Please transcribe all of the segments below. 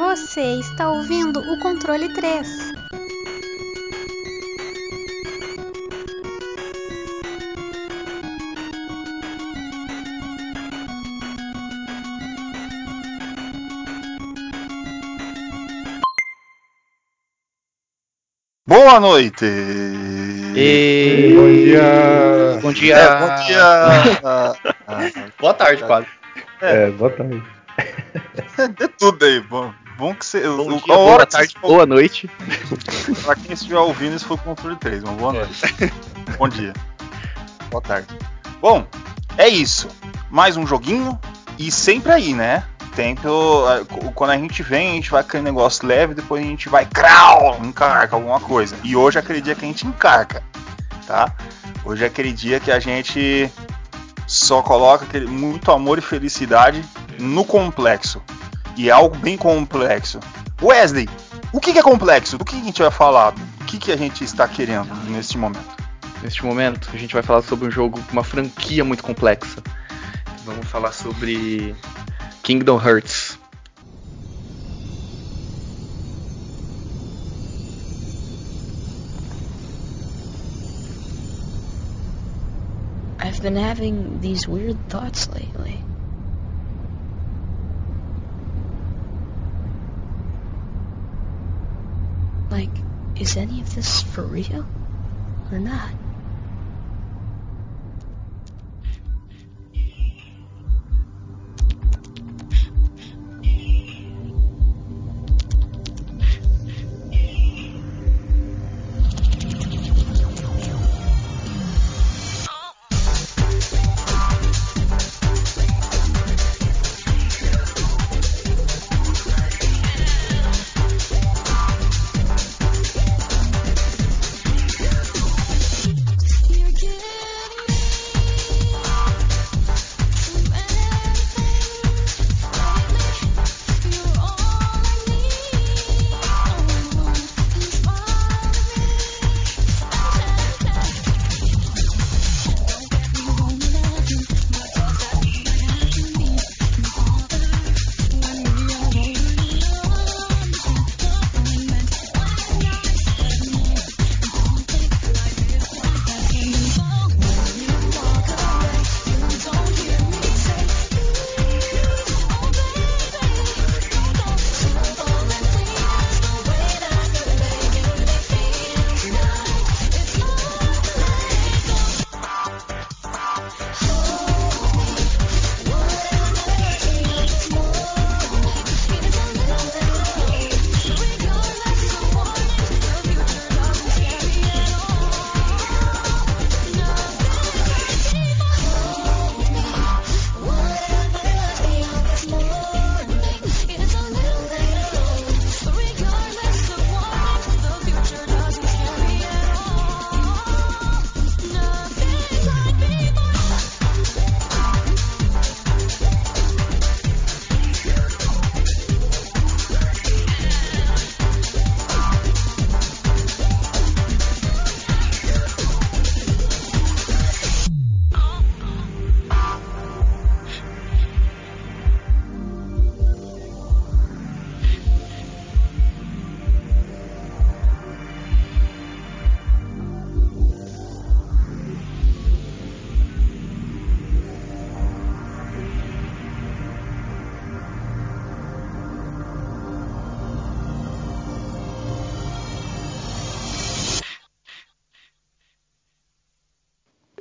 Você está ouvindo o controle 3. Boa noite! E... Bom dia! Bom dia! É, bom dia! Boa tarde, quase. É, boa tarde. De tudo aí, bom. Bom que você. Bom dia, boa hora tarde, vocês- boa noite. Pra quem estiver ouvindo, isso foi o controle 3. Uma boa noite. Bom dia. Boa tarde. Bom, é isso. Mais um joguinho. E sempre aí, né? Tempo. Quando a gente vem, a gente vai com aquele negócio leve, depois a gente vai crau, encarca alguma coisa. E hoje é aquele dia que a gente encarca, tá? Hoje é aquele dia que a gente só coloca aquele, muito amor e felicidade no complexo. E é algo bem complexo. Wesley, o que, que é complexo? Do que a gente vai falar? O que, que a gente está querendo neste momento? Neste momento, a gente vai falar sobre um jogo, uma franquia muito complexa. Vamos falar sobre Kingdom Hearts. I've been having these weird thoughts lately. Is any of this for real? Or not?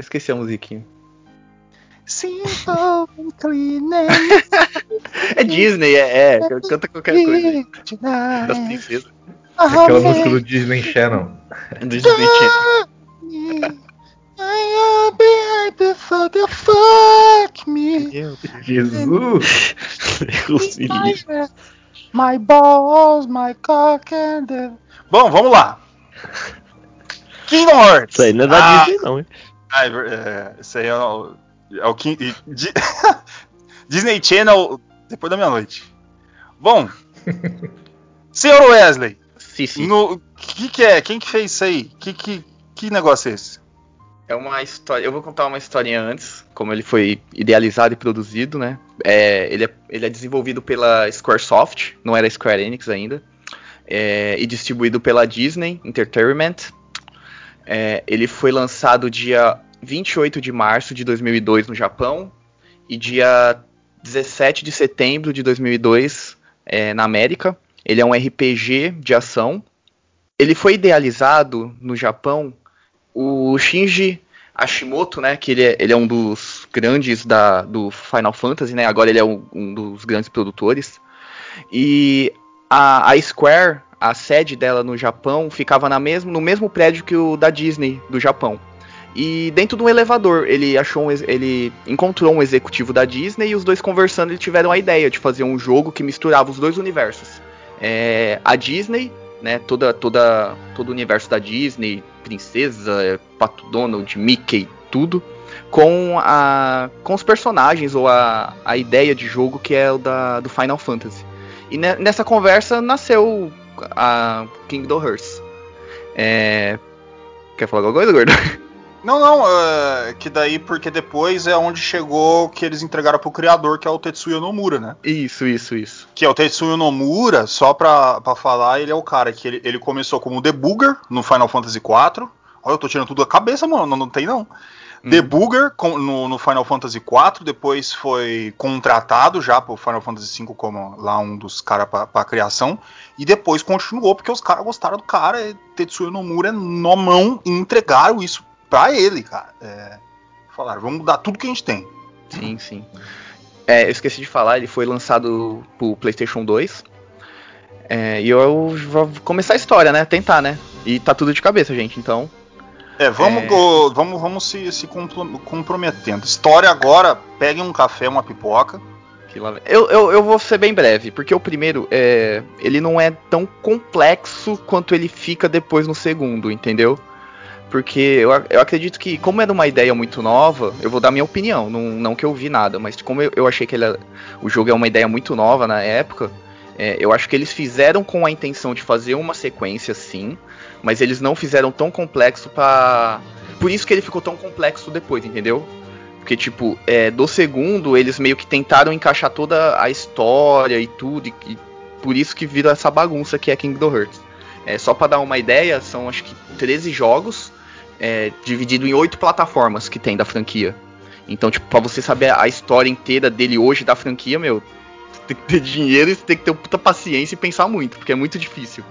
Esqueci a musiquinha. Simple and É Disney, é, é. Canta qualquer coisa Das princesas. Aquela música do Disney Channel. Do Disney Channel. I'll be happy for the fuck me. Jesus! Deus me livre. My balls, my cock and the... Bom, vamos lá. Kingdom Hearts. Isso aí não é da Ah, Disney, não, hein? Ah, é é, isso aí é o, é o Di- Disney Channel depois da meia-noite. Bom, senhor Wesley, Sim, sim. no que que é? Quem que fez isso aí? Que que que negócio é esse? É uma história. Eu vou contar uma historinha antes, como ele foi idealizado e produzido, né? É, ele, é, ele é desenvolvido pela Squaresoft, não era Square Enix ainda, é, e distribuído pela Disney Entertainment. É, ele foi lançado dia 28 de março de 2002 no Japão e dia 17 de setembro de 2002 é, na América. Ele é um RPG de ação. Ele foi idealizado no Japão o Shinji Hashimoto, né, que ele é, ele é um dos grandes da, do Final Fantasy, né, agora ele é um, um dos grandes produtores. E a, a, Square, a sede dela no Japão, ficava na mesmo, no mesmo prédio que o da Disney do Japão. E dentro de um elevador, ele achou um, ele encontrou um executivo da Disney e os dois conversando, eles tiveram a ideia de fazer um jogo que misturava os dois universos. É, a Disney né? Toda, toda, todo o universo da Disney, princesa, Pato Donald, Mickey, tudo, com a, com os personagens ou a, a ideia de jogo que é o da, do Final Fantasy. E ne, nessa conversa nasceu a Kingdom Hearts. É... Quer falar alguma coisa, gordo? Não, não, é, que daí porque depois é onde chegou que eles entregaram pro criador, que é o Tetsuya Nomura, né? Isso, isso, isso. Que é o Tetsuya Nomura, só pra, pra falar, ele é o cara que ele, ele começou como debugger no Final Fantasy IV. Olha, eu tô tirando tudo da cabeça, mano, não, não tem não. Hum. Debugger com, no, no, Final Fantasy IV, depois foi contratado já pro Final Fantasy V como lá um dos caras pra, pra criação, e depois continuou porque os caras gostaram do cara, Tetsuya Nomura no mão e entregaram isso pra ele, cara. É, falaram, vamos mudar tudo que a gente tem. Sim, sim. É, eu esqueci de falar, ele foi lançado pro PlayStation 2. É, e eu vou começar a história, né? Tentar, né? E tá tudo de cabeça, gente, então. É, vamos, é... Go, vamos, vamos se, se comprometendo. História agora, peguem um café, uma pipoca. Eu, eu, eu, vou ser bem breve, porque o primeiro, é, ele não é tão complexo quanto ele fica depois no segundo, entendeu? Porque eu, eu acredito que, como era uma ideia muito nova, eu vou dar minha opinião, não, não que eu vi nada, mas como eu, eu achei que ele, o jogo é uma ideia muito nova na época, é, eu acho que eles fizeram com a intenção de fazer uma sequência sim, mas eles não fizeram tão complexo para Por isso que ele ficou tão complexo depois, entendeu? Porque, tipo, é, do segundo, eles meio que tentaram encaixar toda a história e tudo, e, e por isso que vira essa bagunça que é Kingdom Hearts. É, só para dar uma ideia, são acho que 13 jogos, é, dividido em oito plataformas que tem da franquia. Então, tipo, pra você saber a história inteira dele hoje da franquia, meu, tem que ter dinheiro e você tem que ter puta paciência e pensar muito, porque é muito difícil.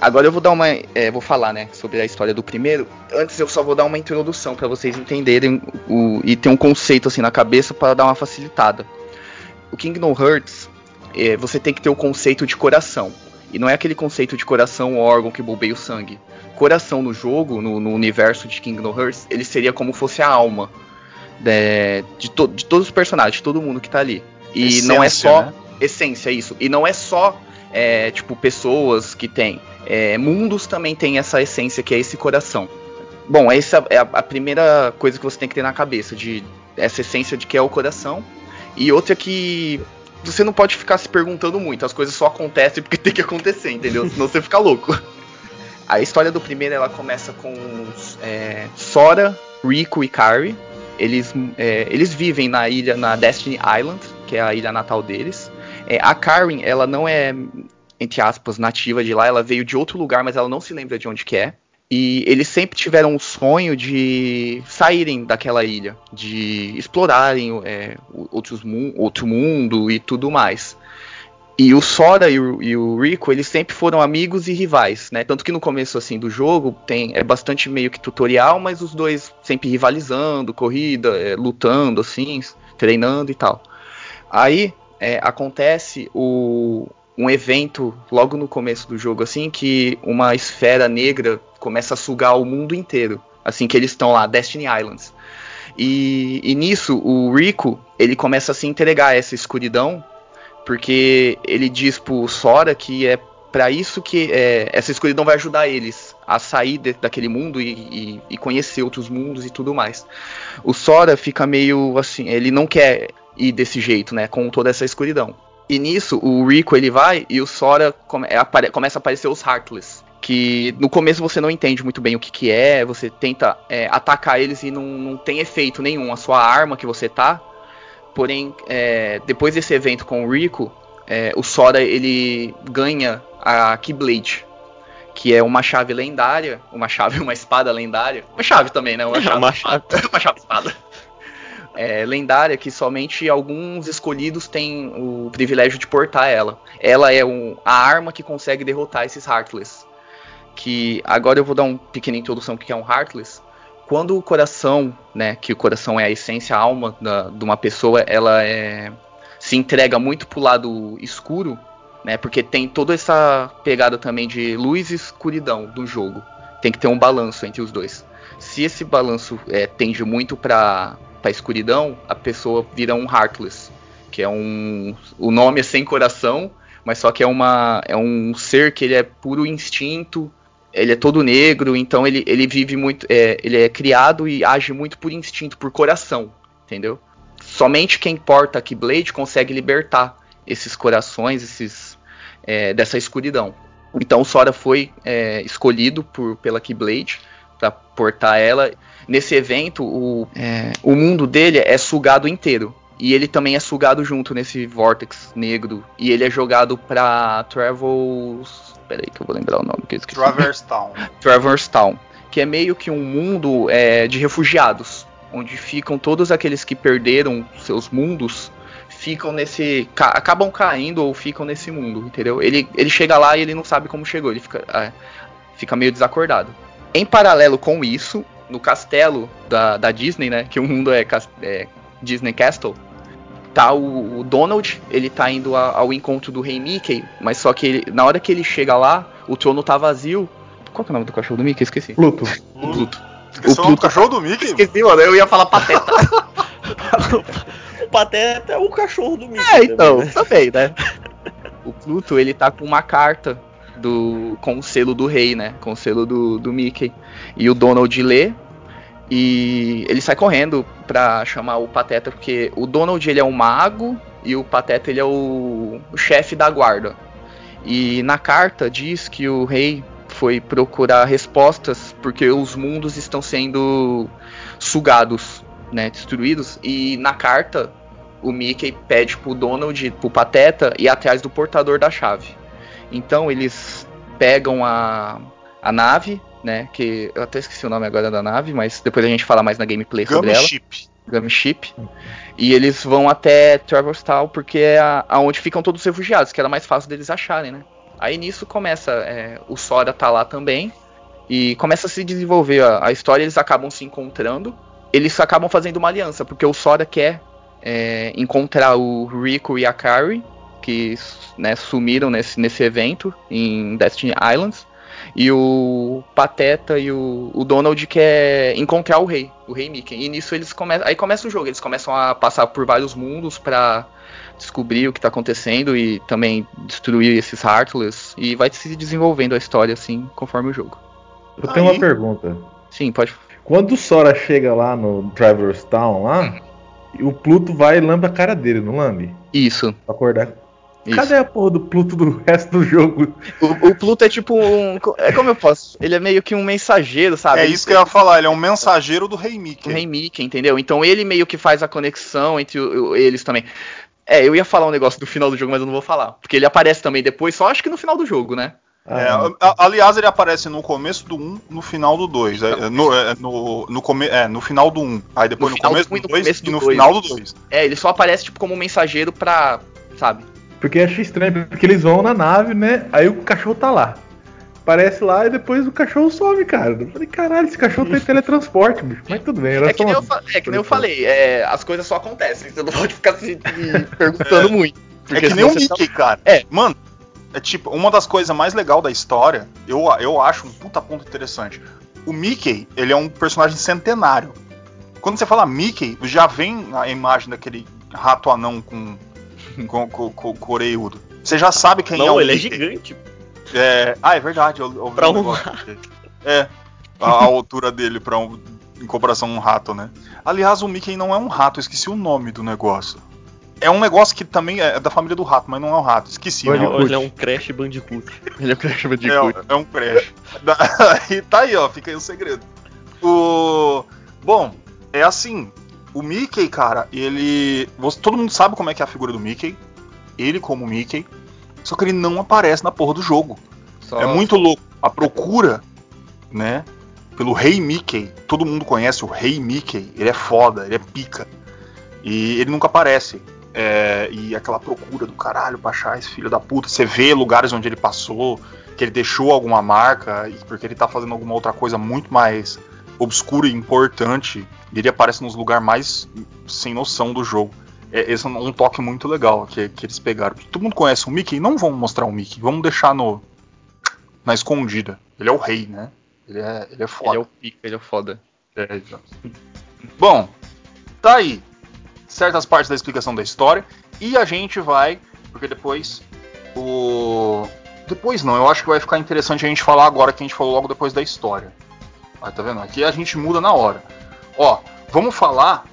Agora eu vou dar uma. É, vou falar, né, sobre a história do primeiro. Antes eu só vou dar uma introdução para vocês entenderem o, e ter um conceito assim na cabeça para dar uma facilitada. O Kingdom Hearts, é, você tem que ter o conceito de coração. E não é aquele conceito de coração órgão que bombeia o sangue coração no jogo, no, no universo de Kingdom Hearts, ele seria como fosse a alma de, de, to, de todos os personagens, de todo mundo que tá ali. E essência, não é só né? essência, isso. E não é só é, tipo pessoas que tem. É, mundos também tem essa essência que é esse coração. Bom, essa é a, a, primeira coisa que você tem que ter na cabeça, de essa essência de que é o coração. E outra que você não pode ficar se perguntando muito, as coisas só acontecem porque tem que acontecer, entendeu? Senão você fica louco. A história do primeiro ela começa com é, Sora, Rico e Kari. Eles, é, eles vivem na ilha, na Destiny Island, que é a ilha natal deles. É, a Karen, ela não é, entre aspas, nativa de lá, ela veio de outro lugar, mas ela não se lembra de onde que é. E eles sempre tiveram o sonho de saírem daquela ilha, de explorarem é, outros, outro mundo e tudo mais. E o Sora e o, e o, Rico, eles sempre foram amigos e rivais, né? Tanto que no começo assim do jogo tem é bastante meio que tutorial, mas os dois sempre rivalizando, corrida, é, lutando assim, treinando e tal. Aí é, acontece o, um evento logo no começo do jogo assim que uma esfera negra começa a sugar o mundo inteiro, assim que eles estão lá, Destiny Islands. E, e nisso o Rico ele começa a se entregar a essa escuridão porque ele diz pro Sora que é para isso que é, essa escuridão vai ajudar eles a sair de, daquele mundo e, e, e, conhecer outros mundos e tudo mais. O Sora fica meio assim, ele não quer ir desse jeito, né, com toda essa escuridão. E nisso o Rico ele vai e o Sora come, é, apare, começa a aparecer os Heartless, que no começo você não entende muito bem o que, que é, você tenta é, atacar eles e não, não tem efeito nenhum. A sua arma que você tá. Porém, é, depois desse evento com o Rico, é, o Sora ele ganha a Keyblade, que é uma chave lendária, uma chave, uma espada lendária, uma chave também, né? Uma chave, Uma chave. uma chave espada. É, lendária que somente alguns escolhidos têm o privilégio de portar ela. Ela é um- a arma que consegue derrotar esses Heartless. Que agora eu vou dar uma pequena introdução do que é um Heartless. Quando o coração, né, que o coração é a essência, a alma da- de uma pessoa, ela é, se entrega muito pro lado escuro, né, porque tem toda essa pegada também de luz e escuridão do jogo. Tem que ter um balanço entre os dois. Se esse balanço é, tende muito pra, pra escuridão, a pessoa vira um Heartless, que é um. O nome é sem coração, mas só que é, uma, é um ser que ele é puro instinto, ele é todo negro, então ele, ele vive muito. é, ele é criado e age muito por instinto, por coração, entendeu? Somente quem porta a Keyblade consegue libertar esses corações, esses é, dessa escuridão. Então o Sora foi é, escolhido por, pela Keyblade para portar ela. Nesse evento, o, é, o mundo dele é sugado inteiro. E ele também é sugado junto nesse Vortex negro. E ele é jogado pra Travels. Peraí que eu vou lembrar o nome que eu esqueci. Traverse Town. Traverse Town, que é meio que um mundo é, de refugiados, onde ficam todos aqueles que perderam seus mundos, ficam nesse, ca- acabam caindo ou ficam nesse mundo, entendeu? Ele, ele chega lá e ele não sabe como chegou, ele fica, é, fica meio desacordado. Em paralelo com isso, no castelo da, da Disney, né, que o mundo é, é Disney Castle, tá o, o Donald, ele tá indo a- ao encontro do rei Mickey, mas só que ele- na hora que ele chega lá, o trono tá vazio. Qual que é o nome do cachorro do Mickey? Esqueci. Pluto. O Pluto. Esqueceu o nome do Pluto- cachorro do Mickey? Esqueci, mano, eu ia falar pateta. O Pateta é o cachorro do Mickey. é, então, também, né? também, né? O Pluto, ele tá com uma carta do com o selo do rei, né? Com o selo do, do Mickey. E o Donald lê e ele sai correndo pra chamar o Pateta, porque o Donald ele é um mago e o Pateta ele é o, o chefe da guarda. E na carta diz que o rei foi procurar respostas porque os mundos estão sendo sugados, né, destruídos. E na carta o Mickey pede pro Donald, pro Pateta ir atrás do portador da chave. Então eles pegam a, a nave, né, que eu até esqueci o nome agora da nave, mas depois a gente fala mais na gameplay sobre ela. Gumship. Gumship. E eles vão até Traverse Town porque é a- aonde ficam todos os refugiados, que era mais fácil deles acharem, né? Aí nisso começa, é, o Sora tá lá também, e começa a se desenvolver a, a história, eles acabam se encontrando, eles acabam fazendo uma aliança, porque o Sora quer é, encontrar o Rico e a Carrie, que né, sumiram nesse, nesse evento em Destiny Islands, e o Pateta e o, o Donald quer encontrar o rei, o rei Mickey. E nisso eles começam. Aí começa o jogo, eles começam a passar por vários mundos pra descobrir o que tá acontecendo e também destruir esses Heartless. E vai se desenvolvendo a história assim conforme o jogo. Eu tenho uma Aí. pergunta. Sim, pode. Quando o Sora chega lá no Traverse Town lá, o Pluto vai e lambe a cara dele, não lambe? Isso. Pra acordar. isso. Cadê a porra do Pluto do resto do jogo? O, o Pluto é tipo um. É como eu posso? Ele é meio que um mensageiro, sabe? É isso que eu ia falar, ele é um mensageiro do Rei Mickey. o Rei Mickey, entendeu? Então ele meio que faz a conexão entre o- o- eles também. É, eu ia falar um negócio do final do jogo, mas eu não vou falar. Porque ele aparece também depois, só acho que no final do jogo, né? É, Ah, a- aliás, ele aparece no começo do 1, no final do 2. É, no, é, no, no, come, é, no final do 1. Aí depois No no, começo do um e do no 2 começo e do no dois. final do 2. É, ele só aparece tipo como um mensageiro pra. Sabe? Porque eu achei estranho, porque eles vão na nave, né? Aí o cachorro tá lá. Aparece lá e depois o cachorro some, cara. Eu falei, caralho, esse cachorro tem teletransporte, bicho. Mas tudo bem, era É que, só nem uma- eu, fa- é que nem eu falei, é, as coisas só acontecem, você não pode ficar se, perguntando muito. É que nem o você tá- Mickey, cara. É. Mano, é tipo, uma das coisas mais legais da história, eu, eu acho um puta ponto interessante. O Mickey, ele é um personagem centenário. Quando você fala Mickey, já vem a imagem daquele rato anão com, com, com, com, com orelhudo. Você já sabe quem é Não, o ele é Mickey. gigante. É, ah, é verdade. Eu, eu Pra um dele. É, a, a altura dele para um, em comparação a um rato, né? Aliás, o Mickey não é um rato, eu esqueci o nome do negócio. É um negócio que também é da família do rato, mas não é um rato. Esqueci. Ele, né? Ele é um Crash Bandicoot. Ele é o Crash É, Bandicoot. é um crash. E tá aí, ó, fica aí o segredo. O. Bom, é assim. O Mickey, cara, ele. você- todo mundo sabe como é que é a figura do Mickey. Ele como Mickey. Só que ele não aparece na porra do jogo. Só- É muito louco. A procura, né? Pelo Rei Mickey. Todo mundo conhece o Rei Mickey. Ele é foda, ele é pica. E ele nunca aparece. É, e aquela procura do caralho pra achar esse filho da puta. Você vê lugares onde ele passou, que ele deixou alguma marca, e porque ele tá fazendo alguma outra coisa muito mais obscura e importante. E ele aparece nos lugares mais sem noção do jogo. É, esse é um toque muito legal que, que eles pegaram. Porque todo mundo conhece o Mickey, não vamos mostrar o Mickey, vamos deixar no na escondida. Ele é o rei, né? Ele é, ele é foda. Ele é o pica, ele é o foda. É, exato. Bom, tá aí certas partes da explicação da história e a gente vai, porque depois o depois não, eu acho que vai ficar interessante a gente falar agora que a gente falou logo depois da história. Aí, tá vendo? Aqui a gente muda na hora. Ó, vamos falar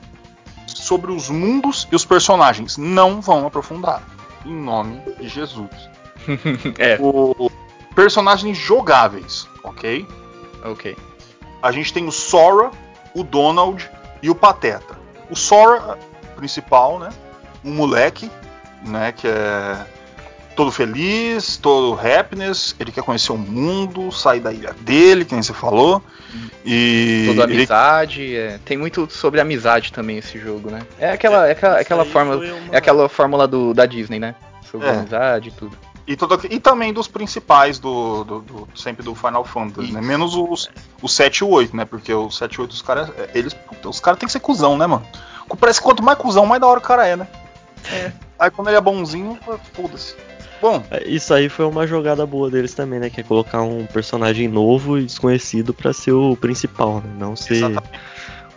sobre os mundos e os personagens. Não vão aprofundar. Em nome de Jesus. É, O personagens jogáveis, ok? ok. a gente tem o Sora, o Donald e o Pateta. O Sora, principal, né? Um moleque, né? Que é todo feliz, todo happiness. Ele quer conhecer o mundo, sair da ilha dele, que nem você falou. E Toda ele- amizade, é, tem muito sobre amizade também esse jogo, né? É aquela, é aquela, Isso aquela fórmula, uma- é aquela fórmula do, da Disney, né? Sobre É. amizade e tudo. E, todo- e também dos principais do, do- do- sempre do Final Fantasy, né? Menos os, o 7 e o 8, né? Porque o 7 e o 8, os caras. Eles. puta, os caras tem que ser cuzão, né, mano? Parece que quanto mais cuzão, mais da hora o cara é, né? Aí quando ele é bonzinho, foda-se. Bom, É, Isso aí foi uma jogada boa deles também, né? Que é colocar um personagem novo e desconhecido pra ser o principal, né? Não ser exatamente.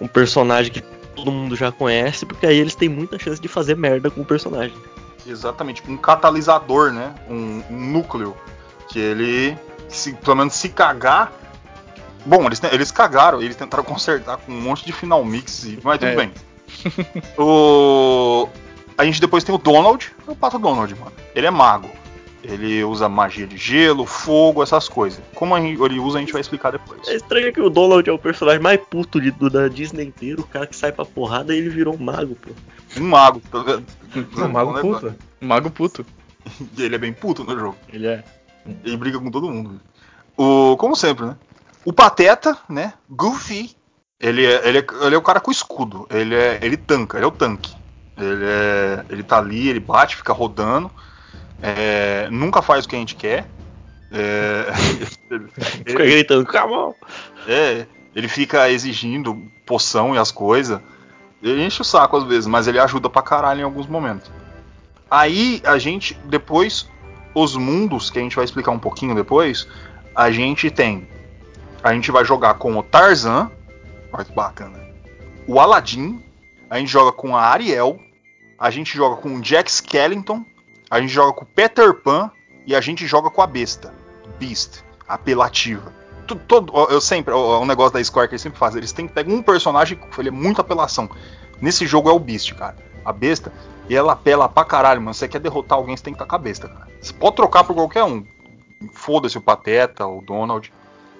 um personagem que todo mundo já conhece, porque aí eles têm muita chance de fazer merda com o personagem. Exatamente, um catalisador, né? Um, um núcleo. Que ele, se, pelo menos se cagar. Bom, eles, eles cagaram, eles tentaram consertar com um monte de final mix, e- mas tudo É. bem. o, a gente depois tem o Donald, é o pato Donald, mano. Ele é mago. Ele usa magia de gelo, fogo, essas coisas. Como ele usa, a gente vai explicar depois. É estranho que o Donald é o personagem mais puto de- do- da Disney inteiro, o cara que sai pra porrada e ele virou um mago, pô. Um mago, tá vendo? Não, mago Bom puta. Mago puto. Ele é bem puto no jogo. Ele é. Ele briga com todo mundo. O, como sempre, né? O Pateta, né? Goofy. Ele é, ele, é, ele é o cara com escudo. Ele é, ele tanca, ele é o tanque. Ele, é, ele tá ali, ele bate, fica rodando. é, nunca faz o que a gente quer. É, Fica gritando, on! é, ele fica exigindo poção e as coisas. Ele enche o saco às vezes, mas ele ajuda pra caralho em alguns momentos. Aí a gente, depois, os mundos, que a gente vai explicar um pouquinho depois, a gente tem. A gente vai jogar com o Tarzan. Que bacana. O Aladdin. A gente joga com a Ariel. A gente joga com o Jack Skellington. A gente joga com o Peter Pan. E a gente joga com a besta. Beast. Apelativa. Todo, ó, eu sempre, é um negócio da Square que eles sempre fazem. Eles têm que pegar um personagem que ele é muito apelação. Nesse jogo é o Beast, cara. A besta. E ela apela pra caralho, mano. Você quer derrotar alguém, você tem que estar com a besta, cara. Você pode trocar por qualquer um. Foda-se o Pateta, o Donald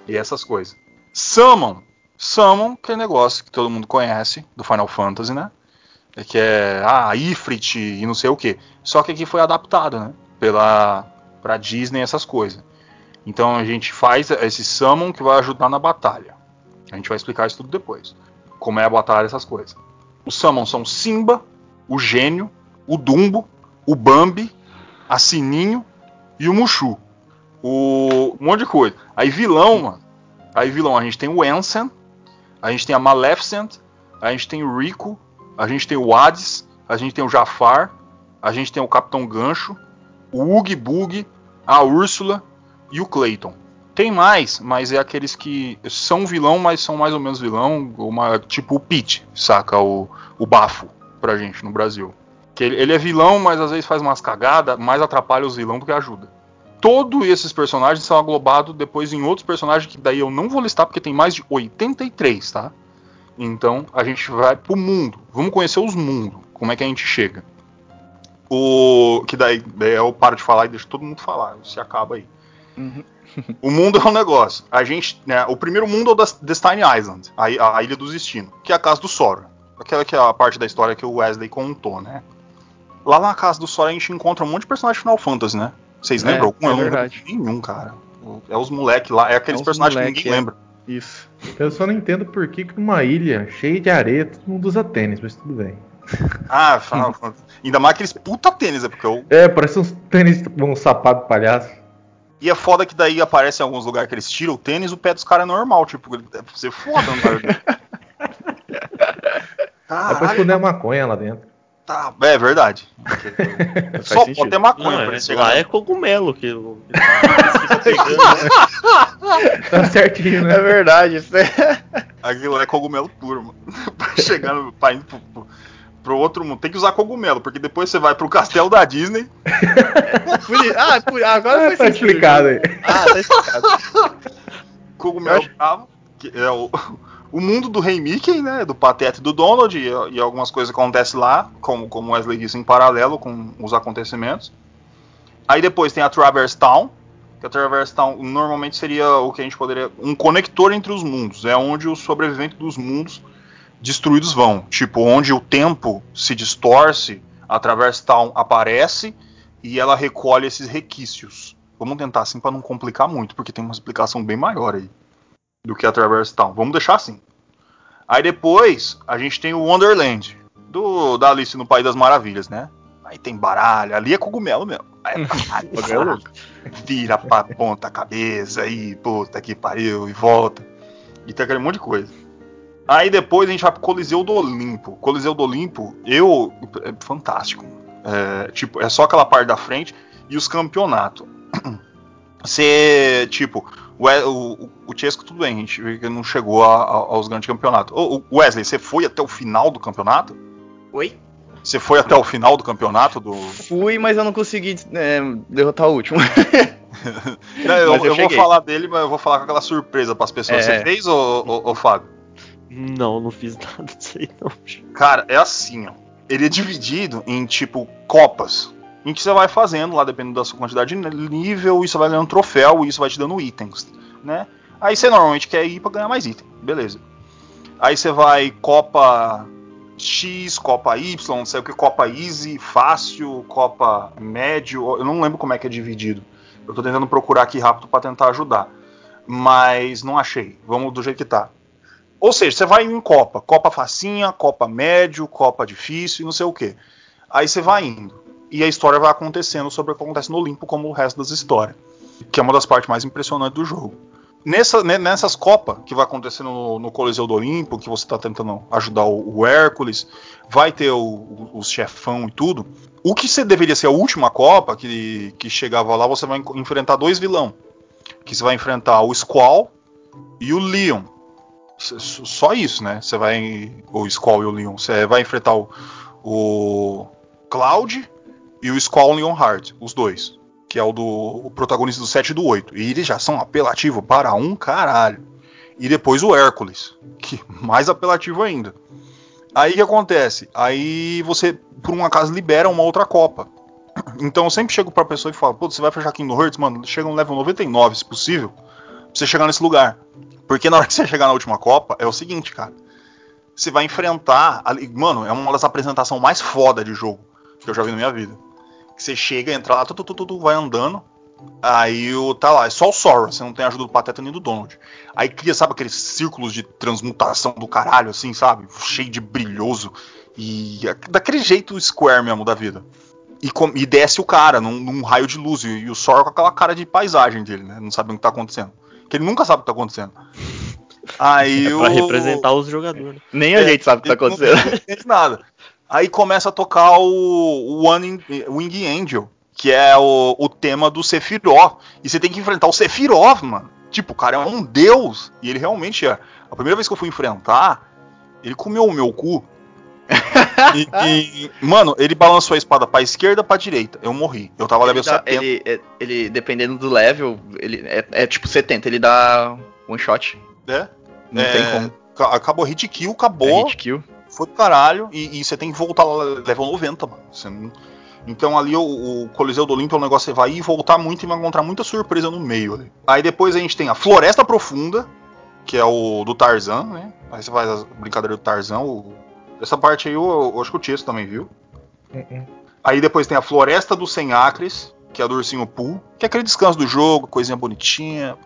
e essas coisas. Summon. Summon, que é negócio que todo mundo conhece do Final Fantasy, né? É que é ah, Ifrit e não sei o que. Só que aqui foi adaptado, né? Pela pra Disney essas coisas. Então a gente faz esse summon que vai ajudar na batalha. A gente vai explicar isso tudo depois. Como é a batalha, essas coisas. Os summons são Simba, o Gênio, o Dumbo, o Bambi, a Sininho e o Mushu. O um monte de coisa. Aí vilão, mano. Aí vilão, a gente tem o Ansem, a gente tem a Maleficent, a gente tem o Rico, a gente tem o Hades, a gente tem o Jafar, a gente tem o Capitão Gancho, o Oogie Boogie, a Úrsula e o Clayton. Tem mais, mas é aqueles que são vilão, mas são mais ou menos vilão, uma, tipo o Pete, saca? O, o bafo pra gente no Brasil. Que ele, ele é vilão, mas às vezes faz umas cagadas, mais atrapalha os vilões do que ajuda. Todos esses personagens são aglobados depois em outros personagens que daí eu não vou listar porque tem mais de 83, tá? Então a gente vai pro mundo. Vamos conhecer os mundos. Como é que a gente chega? O. Que daí, daí eu paro de falar e deixo todo mundo falar. Se acaba aí. Uhum. O mundo é um negócio. A gente. Né, o primeiro mundo é o da Destiny Island, a, a Ilha dos Destinos, que é a casa do Sora. Aquela que é a parte da história que o Wesley contou, né? Lá na casa do Sora a gente encontra um monte de personagem Final Fantasy, né? Vocês É, lembram algum? é eu não lembro verdade. de nenhum, cara. É os moleques lá, é aqueles É personagens moleque, que ninguém é. lembra. Isso. Eu só não entendo por que, que numa ilha cheia de areia todo mundo usa tênis, mas tudo bem. Ah, Fantasy. Ainda mais aqueles puta tênis, é porque eu. É, parece uns tênis, um sapato palhaço. E é foda que daí aparece em alguns lugares que eles tiram o tênis, o pé dos caras é normal, tipo, é pra ser foda, não É pra Caralho, esconder a maconha lá dentro. Tá. É verdade. Só sentido. pode ter maconha Não, pra é, eles chegarem. lá é cogumelo que né? Tá certinho, né? É verdade. Isso é... Aquilo é cogumelo puro, mano. pra chegar no. Pra ir pro, pro- pro outro mundo. Tem que usar cogumelo, porque depois você vai pro castelo da Disney. Ah, agora Ah, tá sentido. explicado aí. Ah, tá explicado. Cogumelo acho- bravo. Que é o, o mundo do Rei Mickey, né? Do Pateta e do Donald. E, e algumas coisas acontecem lá, como, como Wesley disse, em paralelo com os acontecimentos. Aí depois tem a Traverse Town. Que a Traverse Town normalmente seria o que a gente poderia. Um conector entre os mundos. É onde os sobreviventes dos mundos destruídos vão. Tipo, onde o tempo se distorce, a Traverse Town aparece e ela recolhe esses requisitos. Vamos tentar assim para não complicar muito, porque tem uma explicação bem maior aí do que a Traverse Town. Vamos deixar assim. Aí depois a gente tem o Wonderland do da Alice no País das Maravilhas, né? Aí tem baralho, ali é cogumelo mesmo. Aí, Cogumelo? vira pra ponta cabeça aí, puta que pariu, e volta. E tem aquele monte de coisa. Aí depois a gente vai pro Coliseu do Olimpo. Coliseu do Olimpo, eu. É fantástico. É, tipo, é só aquela parte da frente e os campeonatos. Você, tipo, o, o, o Chesco, tudo bem, a gente vê que não chegou a- a- aos grandes campeonatos. Ô, Wesley, você foi até o final do campeonato? Oi? Você foi até o final do campeonato do. Fui, mas eu não consegui é, derrotar o último. Não, eu, eu eu vou falar dele, mas eu vou falar com aquela surpresa pras pessoas. É. Você fez, ô, ô, ô, Fábio? Não, não fiz nada disso aí não. Cara, é assim, ó. Ele é dividido em tipo copas. Em que você vai fazendo lá, dependendo da sua quantidade de nível, você vai ganhando troféu, e isso vai te dando itens, né? Aí você normalmente quer ir pra ganhar mais item, beleza. Aí você vai Copa X, Copa Y, não sei o que, Copa Easy, Fácil, Copa Médio, eu não lembro como é que é dividido. Eu tô tentando procurar aqui rápido pra tentar ajudar. Mas não achei. Vamos do jeito que tá. Ou seja, você vai em Copa. Copa facinha, Copa médio, Copa difícil e não sei o que. Aí você vai indo. E a história vai acontecendo sobre o que acontece no Olimpo, como o resto das histórias. Que é uma das partes mais impressionantes do jogo. Nessa, nessas Copas que vai acontecendo no, no Coliseu do Olimpo, que você está tentando ajudar o, o Hércules, vai ter os chefão e tudo. O que você deveria ser a última Copa que, que chegava lá, você vai en- enfrentar dois vilão. Que você vai enfrentar o Squall e o Leon. Só isso, né? Você vai. O Squall e o Leon. Você vai enfrentar o, o Cloud e o Squall Leonhard, os dois. Que é o do o protagonista do 7 e do 8. E eles já são apelativos para um caralho. E depois o Hércules, que mais apelativo ainda. Aí que acontece? Aí você, por um acaso, libera uma outra Copa. Então eu sempre chego pra pessoa e falo, pô, você vai fechar Kingdom Hearts, mano, chega no level 99, se possível, pra você chegar nesse lugar. Porque na hora que você chegar na última Copa, é o seguinte, cara. Você vai enfrentar. ali- Mano, é uma das apresentações mais foda de jogo que eu já vi na minha vida. Você chega, entra lá, tu, tu, tu, tu, tu, vai andando. Aí o, tá lá, é só o Sora, você não tem ajuda do Pateta nem do Donald. Aí cria, sabe, aqueles círculos de transmutação do caralho, assim, sabe? Cheio de brilhoso. E é daquele jeito Square mesmo da vida. E, com- e desce o cara num, num raio de luz. E, e o Sora com aquela cara de paisagem dele, né? Não sabe o que tá acontecendo. Que ele nunca sabe o que tá acontecendo. Aí É o. pra representar os jogadores. Nem a É, gente sabe o que tá não- acontecendo. Não entende nada. Aí começa a tocar o, One In- Wing Angel, que é o, o tema do Sephiroth. E você tem que enfrentar o Sephiroth, mano. Tipo, o cara é um deus. E ele realmente é. A primeira vez que eu fui enfrentar, ele comeu o meu cu. e, e, mano, ele balançou a espada pra esquerda, pra direita. Eu morri. Eu tava level Ele, dá- 70. ele, é- ele, dependendo do level, ele é, é tipo 70, ele dá one shot. né? Não É, tem como. ca- Acabou hit kill, É acabou. hit kill. Foi do caralho. E, e você tem que voltar lá level 90, mano. Não- Então ali o, o Coliseu do Olimpo é um negócio que você vai ir e voltar muito e vai encontrar muita surpresa no meio ali. Aí depois a gente tem a Floresta Profunda, que é o do Tarzan, né? Aí você faz a brincadeira do Tarzan. O... Essa parte aí eu, eu acho que o Tiesto também viu. Uh-uh. Aí depois tem a Floresta dos 100 Acres, que é a do Ursinho Poo, que é aquele descanso do jogo, coisinha bonitinha.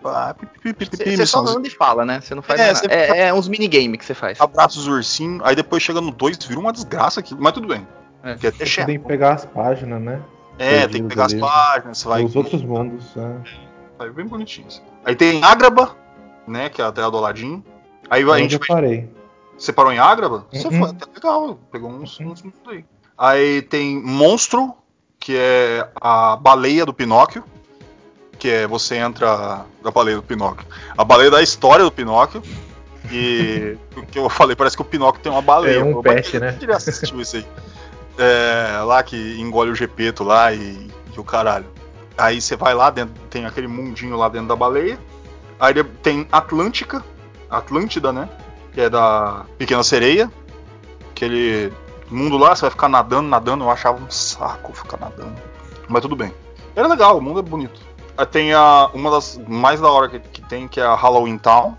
Você só anda e fala, né? Você não faz É, nada. É, é uns minigame que você faz. Abraços ursinho. Aí depois chega no 2, vira uma desgraça aqui. Mas tudo bem. É. É até Você chefe. tem que pegar as páginas, né? É, tem que pegar as páginas, você vai. Os outros mundos. né? Vai bem bonitinho. assim. Aí tem Ágraba, né? Que é a terra do Aladim. Aí a Onde gente eu parei. Você parou em Ágraba? Você Uhum. foi até legal, pegou uns, uns minutos aí. Aí tem Monstro, que é a baleia do Pinóquio. Que é você entra. A baleia do Pinóquio. A baleia da história do Pinóquio. E o que eu falei, parece que o Pinóquio tem uma baleia. É um pet, né? Ele assistiu isso aí. É, lá que engole o Gepeto lá e, e o caralho. Aí você vai lá dentro, tem aquele mundinho lá dentro da baleia. Aí tem Atlântica, Atlântida, né? Que é da Pequena Sereia. Aquele mundo lá, você vai ficar nadando, nadando. Eu achava um saco ficar nadando. Mas tudo bem. Era legal, o mundo é bonito. Aí tem a, uma das mais da hora que, que tem, que é a Halloween Town.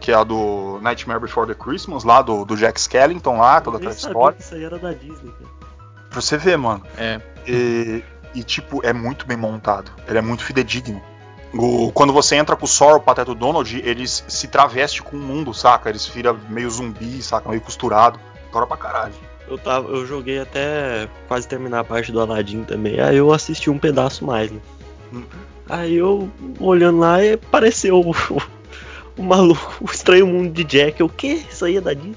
Que é a do Nightmare Before the Christmas, lá do, do Jack Skellington lá, toda aquela história. isso aí era da Disney, cara. Pra você ver, mano. É. E, e, tipo, é muito bem montado. Ele é muito fidedigno. O- quando você entra com o Sora, o Pateta Donald, eles se travestem com o mundo, saca? Eles viram meio zumbi, saca? Meio costurado. Tora pra caralho. Eu, tava, eu joguei até quase terminar a parte do Aladdin também. Aí eu assisti um pedaço mais, né? Aí eu, olhando lá, e apareceu o, o, o maluco, o estranho mundo de Jack. Eu, o quê? Isso aí é da Disney?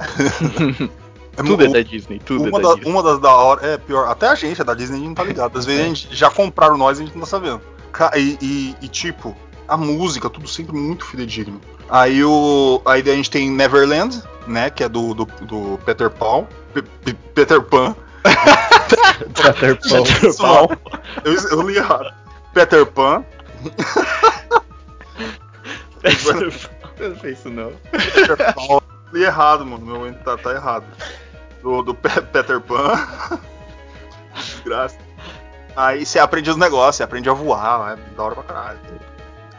É Tudo é mu- da Disney, tudo uma, é da da- Disney. uma das da hora. É pior. Até a gente é da Disney a gente não tá ligado. Às vezes a gente já compraram nós e a gente não tá sabendo. E, e- e, tipo, a música, tudo sempre muito fidedigno. Aí o. Aí a gente tem Neverland, né? Que é do, do, do Peter Pan. Peter Pan. Peter Pan. Não. Eu, eu li errado. Peter Pan. Eu não sei isso não. Peter Pan. li errado, mano. Meu ente tá, tá errado. Do, do Pe- Peter Pan. Desgraça. Aí você aprende os negócios, você aprende a voar, é da hora pra caralho.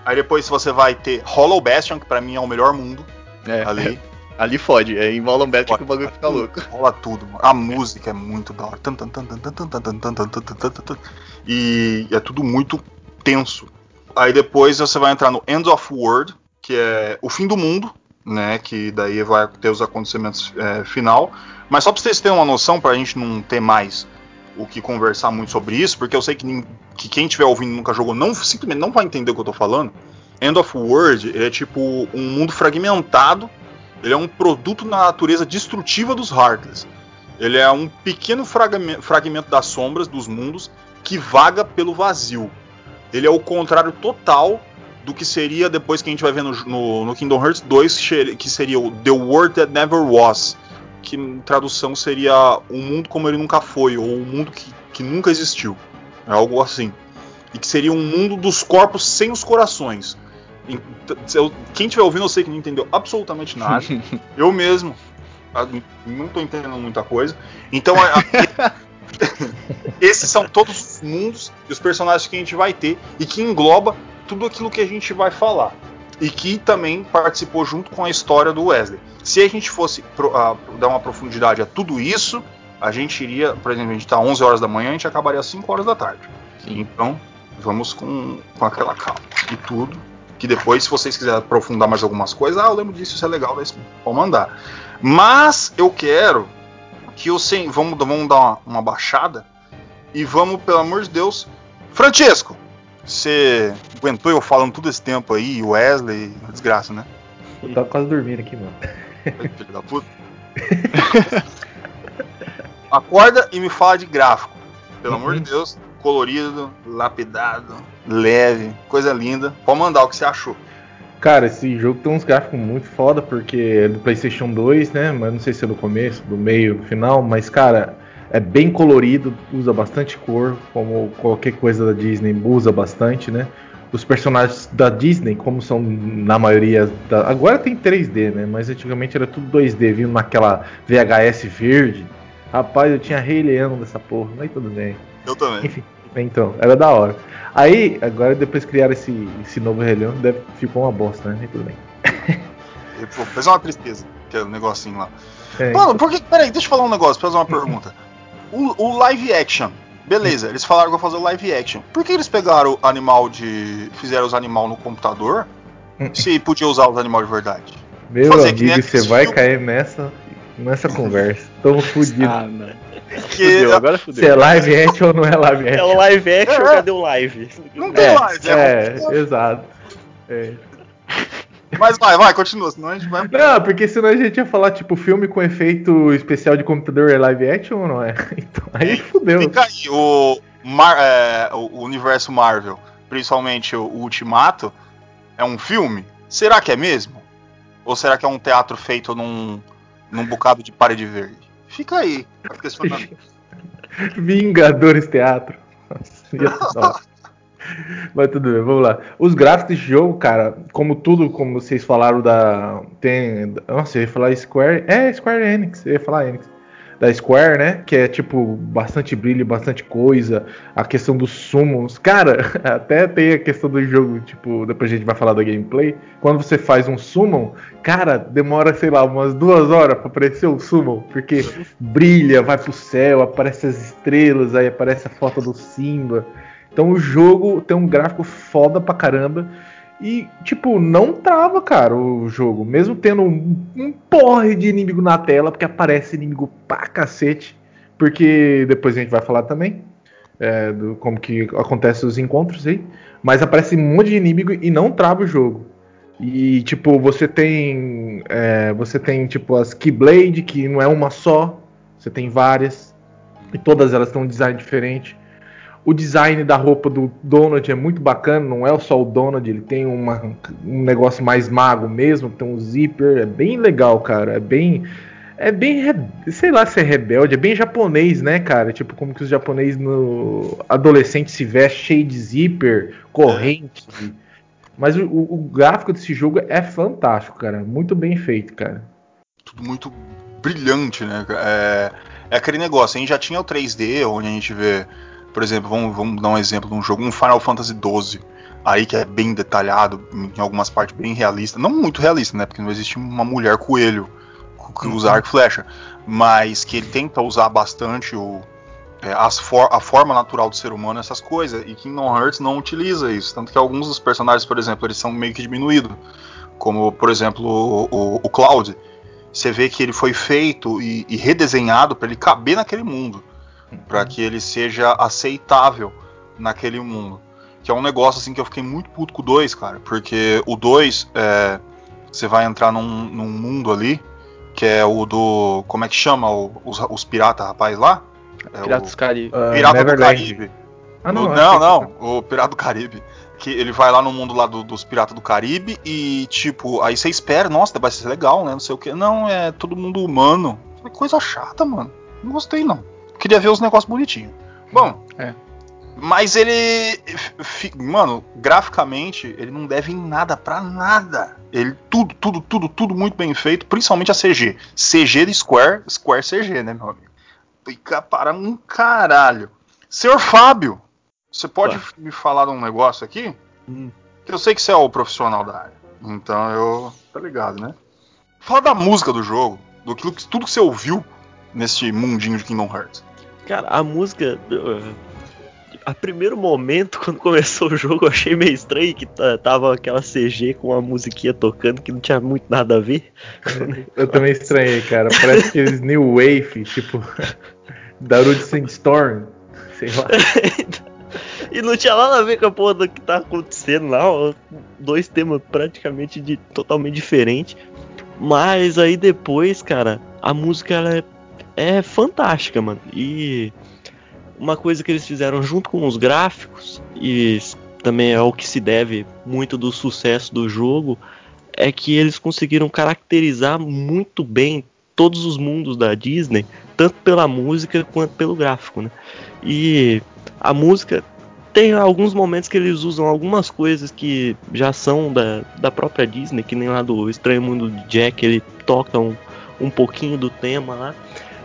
Aí depois você vai ter Hollow Bastion, que pra mim é o melhor mundo É, ali. Ali fode, é em Molenbeek que o bagulho fica louco. Rola tudo, mano. A música é muito da hora. E é tudo muito tenso. Aí depois você vai entrar no End of World, que é o fim do mundo, né? Que daí vai ter os acontecimentos é, final. Mas só pra vocês terem uma noção, pra gente não ter mais o que conversar muito sobre isso, porque eu sei que, que quem estiver ouvindo nunca jogou, não, simplesmente não vai entender o que eu tô falando. End of World é tipo um mundo fragmentado ele é um produto na natureza destrutiva dos Heartless. Ele é um pequeno fragme- fragmento das sombras dos mundos que vaga pelo vazio. Ele é o contrário total do que seria depois que a gente vai ver no, no- no Kingdom Hearts 2, que seria o The World That Never Was, que em tradução seria um mundo como ele nunca foi, ou um mundo que, que nunca existiu. É algo assim. E que seria um mundo dos corpos sem os corações. Eu- Quem estiver ouvindo, eu sei que não entendeu absolutamente nada. Eu mesmo ah, não tô entendendo muita coisa. Então, a- a- esses são todos os mundos e os personagens que a gente vai ter e que engloba tudo aquilo que a gente vai falar. E que também participou junto com a história do Wesley. Se a gente fosse pro- ah, dar uma profundidade a tudo isso, a gente iria, por exemplo, a gente tá 11 horas da manhã, a gente acabaria às 5 horas da tarde. Sim. Então, vamos com, com aquela calma e tudo. Que depois, se vocês quiserem aprofundar mais algumas coisas, ah, eu lembro disso, isso é legal, daí pode mandar. Mas eu quero que eu sei, vamos, vamos dar uma, uma baixada e vamos, pelo amor de Deus, Francesco, você aguentou eu falando todo esse tempo aí, Wesley, desgraça, né? Eu tava quase dormindo aqui, mano. Filho da puta. Acorda e me fala de gráfico. Pelo amor de Deus, colorido, lapidado, leve, coisa linda. Pode mandar o que você achou. Cara, esse jogo tem uns gráficos muito foda, porque é do PlayStation 2, né? Mas não sei se é do começo, do meio, do final. Mas, cara, é bem colorido, usa bastante cor, como qualquer coisa da Disney usa bastante, né? Os personagens da Disney, como são na maioria. Da... Agora tem 3D, né? Mas antigamente era tudo 2D, vindo naquela VHS verde, Rapaz, eu tinha Rei Leão dessa porra, mas tudo bem. Eu também. Enfim, então, era da hora. Aí, agora depois criaram esse, esse novo Rei Leão, deve, ficou uma bosta, né? Mas tudo bem. Pô, fez uma tristeza, aquele negocinho lá. É, Mano, por que. Peraí, deixa eu falar um negócio, fazer uma pergunta. O, o live action, beleza, eles falaram que vão fazer o live action. Por que eles pegaram o animal de. fizeram os animais no computador? Se podia usar os animais de verdade? meu fazer que amigo, você vai filmes. cair nessa, nessa conversa. Tamo fudido. Ah, Porque Fudeu, agora Se é fudeu. live action ou não é live É action? o live action, É. cadê o live? não tem É, live, é, é, exato. É. Mas vai, vai, continua, senão a gente vai. Não, porque senão a gente ia falar, tipo, filme com efeito especial de computador é live action ou não é? Então, aí fudeu. Fica aí, o, Mar- é, o universo Marvel, principalmente o, o Ultimato, é um filme? Será que é mesmo? Ou será que é um teatro feito num, num bocado de parede verde? Fica aí. Vingadores Teatro. Mas tudo bem, vamos lá. Os gráficos desse jogo, cara, como tudo, como vocês falaram da. Tem. Nossa, eu ia falar Square. É, Square Enix, eu ia falar Enix. Da Square, né? Que é tipo bastante brilho, bastante coisa. A questão dos summons. Cara, até tem a questão do jogo, tipo, depois a gente vai falar da gameplay. Quando você faz um summon, cara, demora, sei lá, umas duas horas pra aparecer o summon. Porque brilha, vai pro céu, aparece as estrelas, aí aparece a foto do Simba. Então o jogo tem um gráfico foda pra caramba. E, tipo, não trava, cara, o jogo. Mesmo tendo um, um porre de inimigo na tela, porque aparece inimigo pra cacete. Porque depois a gente vai falar também é, do como que acontece os encontros aí. Mas aparece um monte de inimigo e não trava o jogo. E, tipo, você tem. é, você tem, tipo, as Keyblade, que não é uma só. Você tem várias. E todas elas têm um design diferente. O design da roupa do Donald é muito bacana, não é só o Donald, ele tem uma- um negócio mais mago mesmo, tem um zíper, é bem legal, cara. É bem. É bem. Sei lá se é rebelde, é bem japonês, né, cara? Tipo, como que os japoneses no. Adolescente se veste cheio de zíper, corrente. Mas o, o- o gráfico desse jogo é fantástico, cara. Muito bem feito, cara. Tudo muito brilhante, né? É, é aquele negócio, a gente já tinha o 3D, onde a gente vê, por exemplo, vamos, vamos dar um exemplo de um jogo, um Final Fantasy XII, aí que é bem detalhado, em algumas partes bem realista, não muito realista, né? Porque não existe uma mulher coelho que usa arco e flecha, mas que ele tenta usar bastante o, é, as for- a forma natural do ser humano, essas coisas, e Kingdom Hearts não utiliza isso, tanto que alguns dos personagens, por exemplo, eles são meio que diminuídos, como, por exemplo, o, o, o Cloud, você vê que ele foi feito e, e redesenhado para ele caber naquele mundo, para que ele seja aceitável naquele mundo. Que é um negócio assim que eu fiquei muito puto com o 2, cara, porque o 2 é, você vai entrar num, num mundo ali que é o do. Como é que chama? o- os, os piratas, rapaz, lá? É Piratas o, Caribe. Ah, Pirata do Neverland. Caribe. Ah, não, não, não, achei não, que- o Pirata do Caribe. Que ele vai lá no mundo lá do- dos Piratas do Caribe e, tipo, aí você espera, nossa, vai ser legal, né? Não sei o que. Não, é todo mundo humano. Que coisa chata, mano. Não gostei, não. Queria ver os negócios bonitinhos. Bom. É. Mas ele. Mano, graficamente, ele não deve em nada pra nada. Ele, tudo, tudo, tudo, tudo muito bem feito, principalmente a CG. CG de Square, Square CG, né, meu amigo? Fica para um caralho. Senhor Fábio, você pode Tá. me falar de um negócio aqui? Hum. Que eu sei que você é o profissional da área. Então eu. Tá ligado, né? Fala da música do jogo, do que tudo que você ouviu nesse mundinho de Kingdom Hearts. Cara, a música. uh, A primeiro momento, quando começou o jogo, eu achei meio estranho que ta- tava aquela CG com a musiquinha tocando que não tinha muito nada a ver. Eu também estranhei, cara. Parece aqueles New Wave, tipo. Darude Sandstorm. Sei lá. e não tinha nada a ver com a porra do que tá acontecendo lá. ó, Dois temas praticamente de, totalmente diferentes. Mas aí depois, cara, a música ela é, é fantástica, mano. E uma coisa que eles fizeram junto com os gráficos, e também é o que se deve muito do sucesso do jogo, é que eles conseguiram caracterizar muito bem todos os mundos da Disney, tanto pela música quanto pelo gráfico, né? E a música tem alguns momentos que eles usam algumas coisas que já são da, da própria Disney, que nem lá do Estranho Mundo de Jack, ele toca um, um pouquinho do tema lá.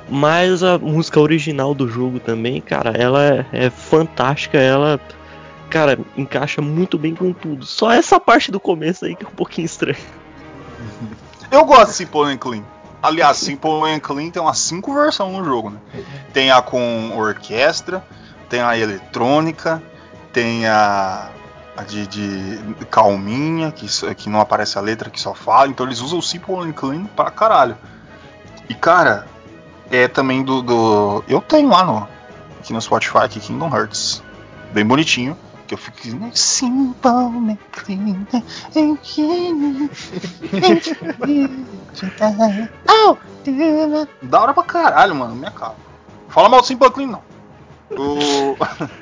Mas a música original do jogo também, cara, ela é, é fantástica, ela, cara, encaixa muito bem com tudo. Só essa parte do começo aí que é um pouquinho estranha. Eu gosto de Simple and Clean. Aliás, Simple and Clean tem umas cinco versões no jogo, né? Tem a com orquestra, tem a eletrônica, tem a, a de, de calminha, que, que não aparece a letra, que só fala. Então eles usam o Simple and Clean pra caralho. E cara, é também do. do- eu tenho lá no, aqui no Spotify, aqui, Kingdom Hearts. Bem bonitinho. Que eu fico. né, Simple clean, Oh, da hora pra caralho, mano. Minha cara. Fala mal do Simple Clean, não. O...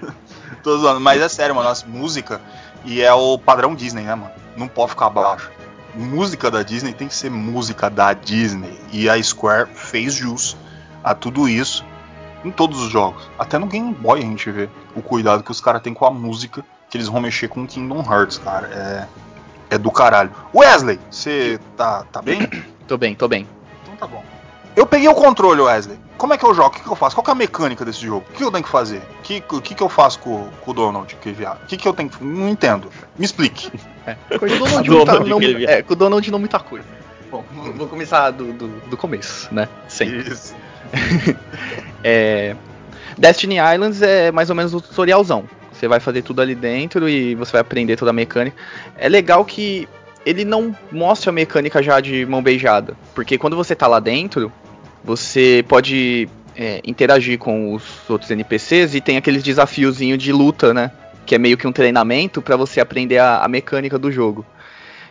Tô zoando, mas é sério, mano. As música e é o padrão Disney, né, mano? Não pode ficar abaixo. Música da Disney tem que ser música da Disney. E a Square fez jus a tudo isso em todos os jogos. Até no Game Boy a gente vê o cuidado que os caras têm com a música que eles vão mexer com Kingdom Hearts, cara. É, é do caralho. Wesley, você tá, tá bem? Tô bem, tô bem. Então tá bom. Eu peguei o controle, Wesley. Como é que eu jogo? O que, que eu faço? Qual que é a mecânica desse jogo? O que eu tenho que fazer? O que, que, que eu faço com, com o Donald, que é viado? O que, que eu tenho que. Não entendo. Me explique. Com o Donald, Donald, não, tá- é, com o Donald não muita coisa. Bom, vou começar do, do, do começo, né? Sempre. Isso. É, Destiny Islands é mais ou menos o tutorialzão. Você vai fazer tudo ali dentro e você vai aprender toda a mecânica. É legal que ele não mostra a mecânica já de mão beijada. Porque quando você tá lá dentro, você pode é, interagir com os outros NPCs e tem aqueles desafiozinhos de luta, né? Que é meio que um treinamento pra você aprender a, a mecânica do jogo.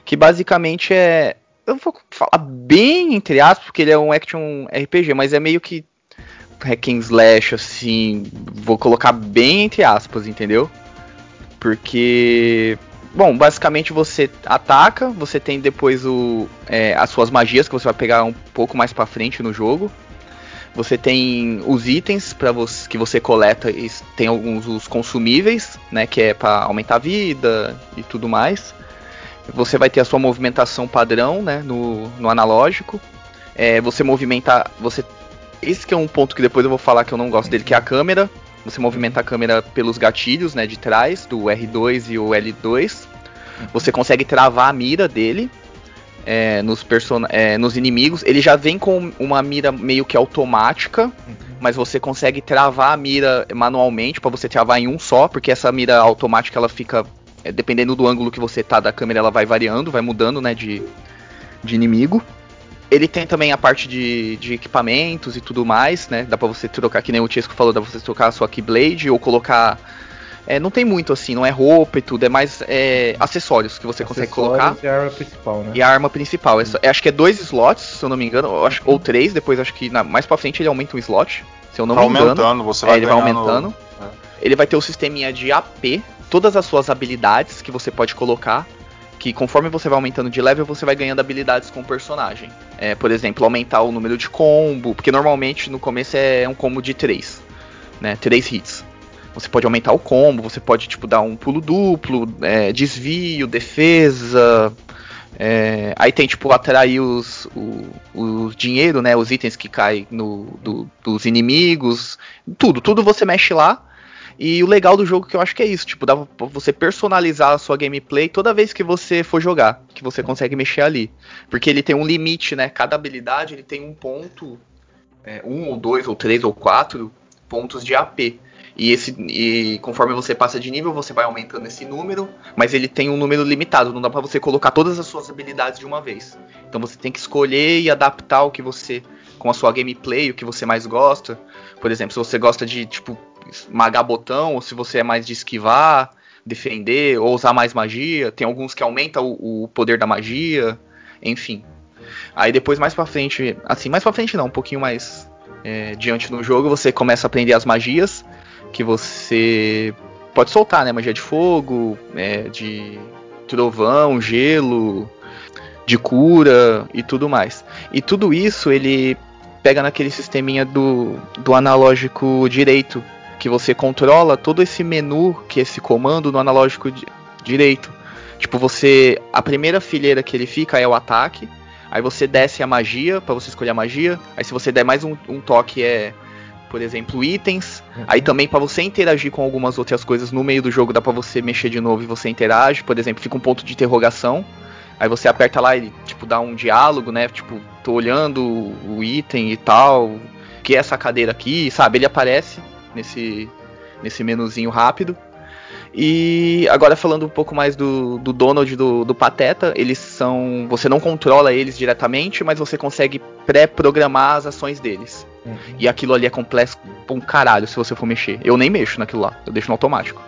Que basicamente é. Eu vou falar bem entre aspas, porque ele é um action RPG, mas é meio que hack and slash, assim, vou colocar bem entre aspas, entendeu? Porque, bom, basicamente você ataca, você tem depois o, é, as suas magias que você vai pegar um pouco mais pra frente no jogo. Você tem os itens para você, que você coleta, tem alguns os consumíveis, né, que é para aumentar a vida e tudo mais. Você vai ter a sua movimentação padrão, né, no, no analógico. É, você movimenta, você esse é um ponto que depois eu vou falar que eu não gosto dele, que é a câmera. Você movimenta a câmera pelos gatilhos, né, de trás, do R2 e o L2. Você consegue travar a mira dele é, nos, person é, nos inimigos. Ele já vem com uma mira meio que automática, mas você consegue travar a mira manualmente para você travar em um só, porque essa mira automática ela fica dependendo do ângulo que você tá da câmera, ela vai variando, vai mudando, né, de, de inimigo. Ele tem também a parte de, de equipamentos e tudo mais, né? Dá pra você trocar, que nem o Chesco falou, dá pra você trocar a sua Keyblade ou colocar. É, não tem muito assim, não é roupa e tudo, é mais é, acessórios que você consegue colocar. Acessórios e a arma principal, né? E a arma principal. É só- é, acho que é dois slots, se eu não me engano, acho- ou três, depois acho que na- mais pra frente ele aumenta um slot, se eu não Tá me engano. aumentando, você É, vai ele vai aumentando. É. Ele vai ter o sisteminha de AP, todas as suas habilidades que você pode colocar. Que conforme você vai aumentando de level, você vai ganhando habilidades com o personagem. É, por exemplo, aumentar o número de combo, porque normalmente no começo é um combo de 3, né? 3 hits. Você pode aumentar o combo, você pode tipo dar um pulo duplo, é, desvio, defesa. é, aí tem tipo atrair os, o, o dinheiro, né? Os itens que caem no, do- dos inimigos. Tudo, tudo você mexe lá. E o legal do jogo que eu acho que é isso, tipo, dá pra você personalizar a sua gameplay toda vez que você for jogar, que você consegue mexer ali. Porque ele tem um limite, né? Cada habilidade ele tem um ponto, é, um ou dois ou três ou quatro pontos de AP. E, esse, e conforme você passa de nível, você vai aumentando esse número, mas ele tem um número limitado, não dá pra você colocar todas as suas habilidades de uma vez. Então você tem que escolher e adaptar o que você, com a sua gameplay, o que você mais gosta. Por exemplo, se você gosta de, tipo, esmagar botão, ou se você é mais de esquivar, defender, ou usar mais magia. Tem alguns que aumentam o, o poder da magia, enfim. Aí depois, mais pra frente, assim, mais pra frente não, um pouquinho mais é, diante no jogo, você começa a aprender as magias, que você pode soltar, né? Magia de fogo, é, de trovão, gelo, de cura e tudo mais. E tudo isso ele pega naquele sisteminha do, do analógico direito, que você controla todo esse menu, que é esse comando no analógico di- direito. Tipo, você. A primeira fileira que ele fica é o ataque. Aí você desce a magia para você escolher a magia. Aí se você der mais um, um toque é, por exemplo, itens. Uhum. Aí também para você interagir com algumas outras coisas no meio do jogo dá para você mexer de novo e você interage. Por exemplo, fica um ponto de interrogação. Aí você aperta lá e tipo dá um diálogo, né? Tipo, tô olhando o item e tal. Que é essa cadeira aqui, sabe? Ele aparece nesse nesse menuzinho rápido. E agora falando um pouco mais do, do Donald e do, do Pateta, eles são. Você não controla eles diretamente, mas você consegue pré-programar as ações deles. Uhum. E aquilo ali é complexo pra um caralho se você for mexer. Eu nem mexo naquilo lá, eu deixo no automático.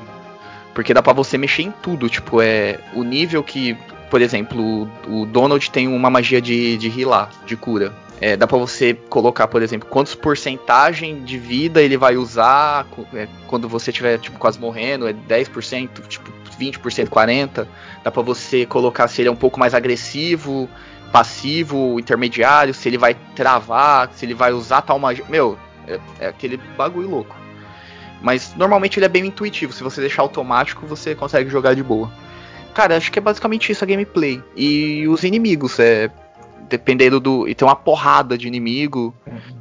Porque dá pra você mexer em tudo, tipo, é. O nível que. Por exemplo, o, o Donald tem uma magia de, de healar, de cura. É, dá pra você colocar, por exemplo, quantos porcentagem de vida ele vai usar é, quando você estiver tipo, quase morrendo, é 10%, tipo 20%, 40%. Dá pra você colocar se ele é um pouco mais agressivo, passivo, intermediário, se ele vai travar, se ele vai usar tal magia. Meu, é, é aquele bagulho louco. Mas normalmente ele é bem intuitivo, se você deixar automático, você consegue jogar de boa. Cara, acho que é basicamente isso a gameplay. E os inimigos, é. Dependendo do. E tem uma porrada de inimigo.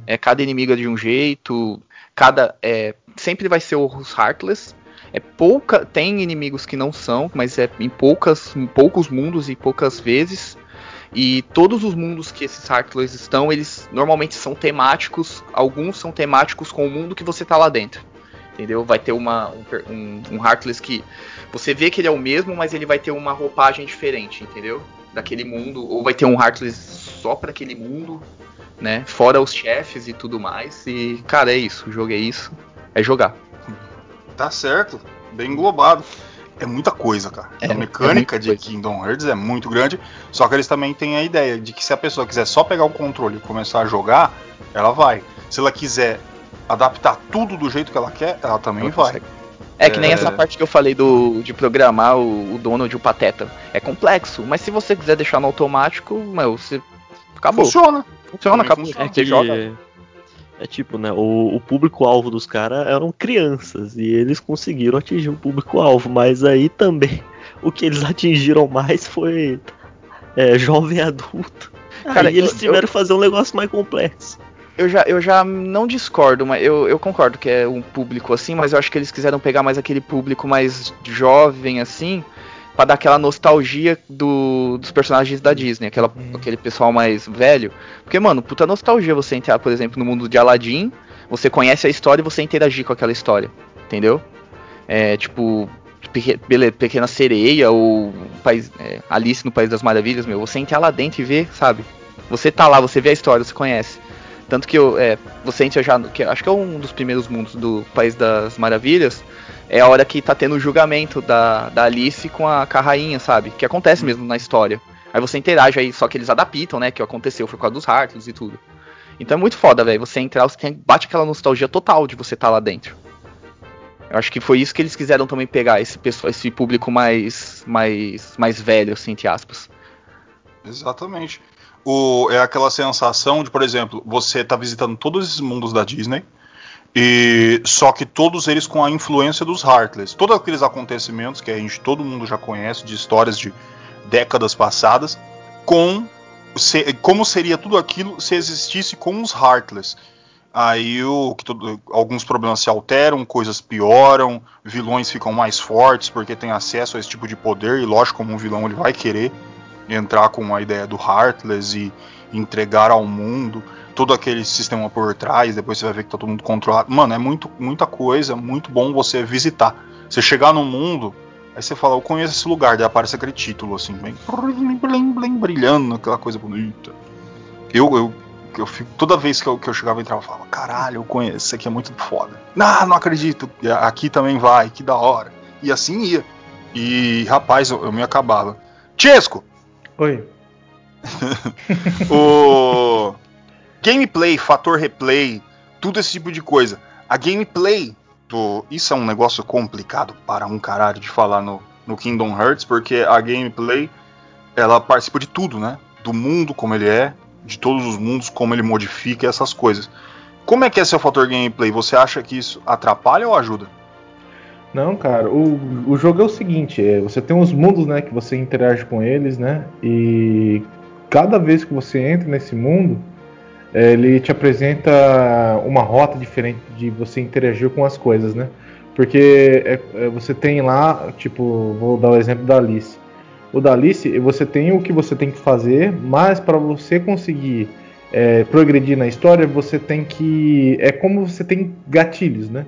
É, cada inimigo é de um jeito. Cada. É, sempre vai ser os Heartless. É pouca. Tem inimigos que não são, mas é em poucas, em poucos mundos e poucas vezes. E todos os mundos que esses Heartless estão, eles normalmente são temáticos. Alguns são temáticos com o mundo que você tá lá dentro. Entendeu? Vai ter uma, um, um, um Heartless que você vê que ele é o mesmo, mas ele vai ter uma roupagem diferente, entendeu? Daquele mundo. Ou vai ter um Heartless só pra aquele mundo, né? Fora os chefes e tudo mais. E, cara, é isso. O jogo é isso. É jogar. Tá certo, bem englobado. É muita coisa, cara. É, a mecânica é de coisa. Kingdom Hearts é muito grande, só que eles também têm a ideia de que se a pessoa quiser só pegar o controle e começar a jogar, ela vai. Se ela quiser adaptar tudo do jeito que ela quer, ela também Ela vai. consegue. É que nem É. essa parte que eu falei do de programar o, o Donald e o Pateta. É complexo, mas se você quiser deixar no automático, meu, você. Acabou. Funciona. Funciona, acabou. funciona. É Você que joga. é tipo, né? O, o público-alvo dos caras eram crianças e eles conseguiram atingir o público-alvo, mas aí também o que eles atingiram mais foi é, jovem adulto. Cara, e eles eu- tiveram que fazer um negócio mais complexo. Eu já, eu já não discordo, mas eu, eu concordo que é um público assim, mas eu acho que eles quiseram pegar mais aquele público mais jovem, assim, pra dar aquela nostalgia do, dos personagens da Disney, aquela, aquele pessoal mais velho. Porque, mano, puta nostalgia você entrar, por exemplo, no mundo de Aladdin, você conhece a história e você interagir com aquela história, entendeu? É, tipo, Pequena Sereia ou País- é, Alice no País das Maravilhas, meu, você entrar lá dentro e ver, sabe? Você tá lá, você vê a história, você conhece. Tanto que eu, é, você entra já, no- que acho que é um dos primeiros mundos do País das Maravilhas, é a hora que tá tendo o julgamento da, da Alice com a, rainha, sabe? Que acontece mesmo na história. Aí você interage aí, só que eles adaptam, né? Que aconteceu, foi por causa dos Heartless e tudo. Então é muito foda, velho. Você entrar, você tem, bate aquela nostalgia total de você estar lá dentro. Eu acho que foi isso que eles quiseram também pegar, esse, pessoal, esse público mais, mais, mais velho, assim, entre aspas. Exatamente. O, é aquela sensação de, por exemplo, você tá visitando todos esses mundos da Disney, e só que todos eles com a influência dos Heartless. Todos aqueles acontecimentos que a gente, todo mundo já conhece, de histórias de décadas passadas, com se- como seria tudo aquilo se existisse com os Heartless. Aí o, tudo- alguns problemas se alteram, coisas pioram, vilões ficam mais fortes porque tem acesso a esse tipo de poder, e lógico, como um vilão ele vai querer entrar com a ideia do Heartless e entregar ao mundo todo aquele sistema por trás, depois você vai ver que tá todo mundo controlado. Mano, é muito, muita coisa, muito bom você visitar. Você chegar no mundo, aí você fala, eu conheço esse lugar, daí aparece aquele título assim, bem brilhando, aquela coisa bonita. Eu, eu, eu fico, toda vez que eu, que eu chegava e entrava, eu falava, caralho, eu conheço, isso aqui é muito foda. Ah, não acredito, aqui também vai, que da hora. E assim ia. E, rapaz, eu, eu me acabava. Chesco, Oi. o gameplay, fator replay, tudo esse tipo de coisa. A gameplay, do, isso é um negócio complicado para um caralho de falar no, no Kingdom Hearts, porque a gameplay ela participa de tudo, né? Do mundo como ele é, de todos os mundos como ele modifica essas coisas. Como é que é seu fator gameplay? Você acha que isso atrapalha ou ajuda? Não, cara, o, o jogo é o seguinte, é, você tem uns mundos, né, que você interage com eles, né, e cada vez que você entra nesse mundo, é, ele te apresenta uma rota diferente de você interagir com as coisas, né? Porque é, é, você tem lá, tipo, vou dar o exemplo da Alice. O da Alice, você tem o que você tem que fazer, mas para você conseguir é, progredir na história, você tem que. É como você tem gatilhos, né?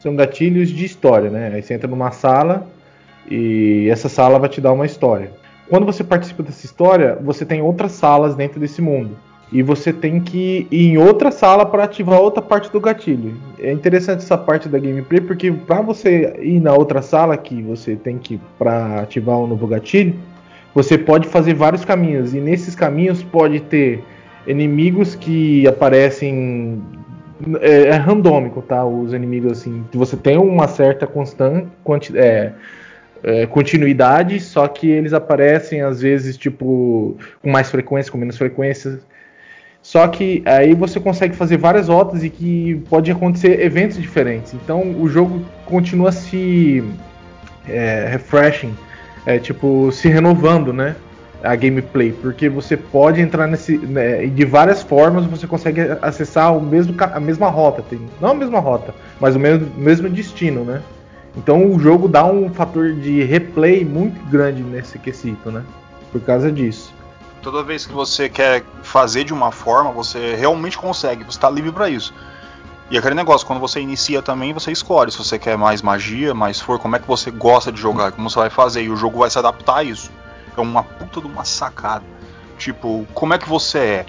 São gatilhos de história, né? Aí você entra numa sala e essa sala vai te dar uma história. Quando você participa dessa história, você tem outras salas dentro desse mundo. E você tem que ir em outra sala para ativar outra parte do gatilho. É interessante essa parte da gameplay porque para você ir na outra sala que você tem que para ativar um novo gatilho, você pode fazer vários caminhos e nesses caminhos pode ter inimigos que aparecem é, é randômico, tá? Os inimigos assim, você tem uma certa constante é, é, continuidade, só que eles aparecem às vezes tipo com mais frequência, com menos frequência. Só que aí você consegue fazer várias rotas e que pode acontecer eventos diferentes. Então o jogo continua se é, refreshing, é, tipo se renovando, né? A gameplay, porque você pode entrar nesse. Né, de várias formas você consegue acessar o mesmo, a mesma rota. Tem, não a mesma rota, mas o mesmo, mesmo destino, né? Então o jogo dá um fator de replay muito grande nesse quesito, né? Por causa disso. Toda vez que você quer fazer de uma forma, você realmente consegue, você está livre para isso. E aquele negócio, quando você inicia também, você escolhe se você quer mais magia, mais for, como é que você gosta de jogar, como você vai fazer, e o jogo vai se adaptar a isso é uma puta de uma sacada. Tipo, como é que você é?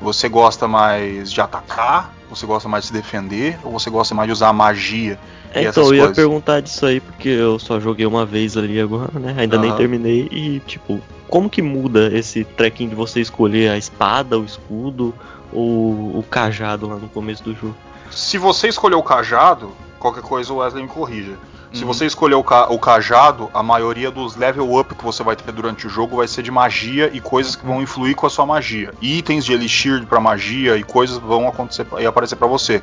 Você gosta mais de atacar? Você gosta mais de se defender? Ou você gosta mais de usar magia? É, então, eu ia coisas? perguntar disso aí, porque eu só joguei uma vez ali agora, né? Ainda uhum. nem terminei. E, tipo, como que muda esse trekking de você escolher a espada, o escudo ou o cajado lá no começo do jogo? Se você escolher o cajado, qualquer coisa o Wesley me corrija. Se você escolher o, ca o, cajado, a maioria dos level up que você vai ter durante o jogo vai ser de magia e coisas que vão influir com a sua magia. itens de elixir para magia e coisas vão acontecer e aparecer para você.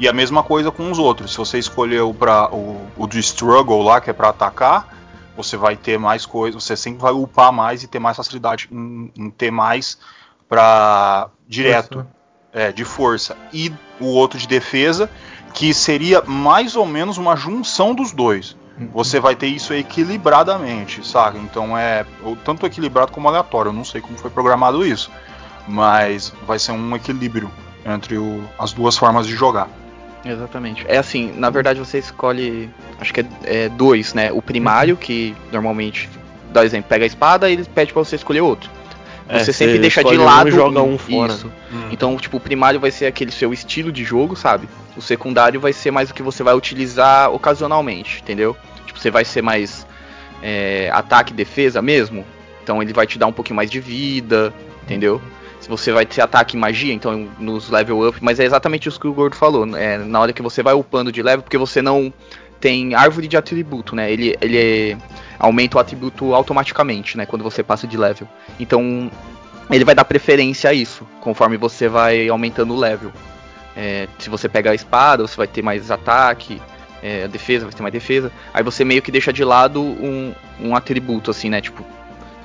E a mesma coisa com os outros. Se você escolher o, pra, o, o do struggle lá, que é para atacar, você vai ter mais coisas, você sempre vai upar mais e ter mais facilidade em, em ter mais para direto, força. é, de força. E o outro de defesa, que seria mais ou menos uma junção dos dois. Você vai ter isso equilibradamente, sabe? Então é tanto equilibrado como aleatório. Eu não sei como foi programado isso, mas vai ser um equilíbrio entre o, as duas formas de jogar. Exatamente. É assim, na verdade você escolhe, acho que é, é dois, né? O primário, uhum. que normalmente, dá exemplo, pega a espada e ele pede para você escolher outro. É, você sempre deixa de lado um e joga um fora. Isso. Hum. Então, tipo, o primário vai ser aquele seu estilo de jogo, sabe? O secundário vai ser mais o que você vai utilizar ocasionalmente, entendeu? Tipo, você vai ser mais é, ataque e defesa mesmo. Então ele vai te dar um pouquinho mais de vida, entendeu? Se você vai ter ataque e magia, então nos level up, mas é exatamente isso que o Gordo falou. É, na hora que você vai upando de level, porque você não tem árvore de atributo, né? Ele, ele aumenta o atributo automaticamente, né? Quando você passa de level. Então ele vai dar preferência a isso, conforme você vai aumentando o level. É, se você pega a espada, você vai ter mais ataque, é, a defesa vai ter mais defesa. Aí você meio que deixa de lado um, um atributo, assim, né? Tipo,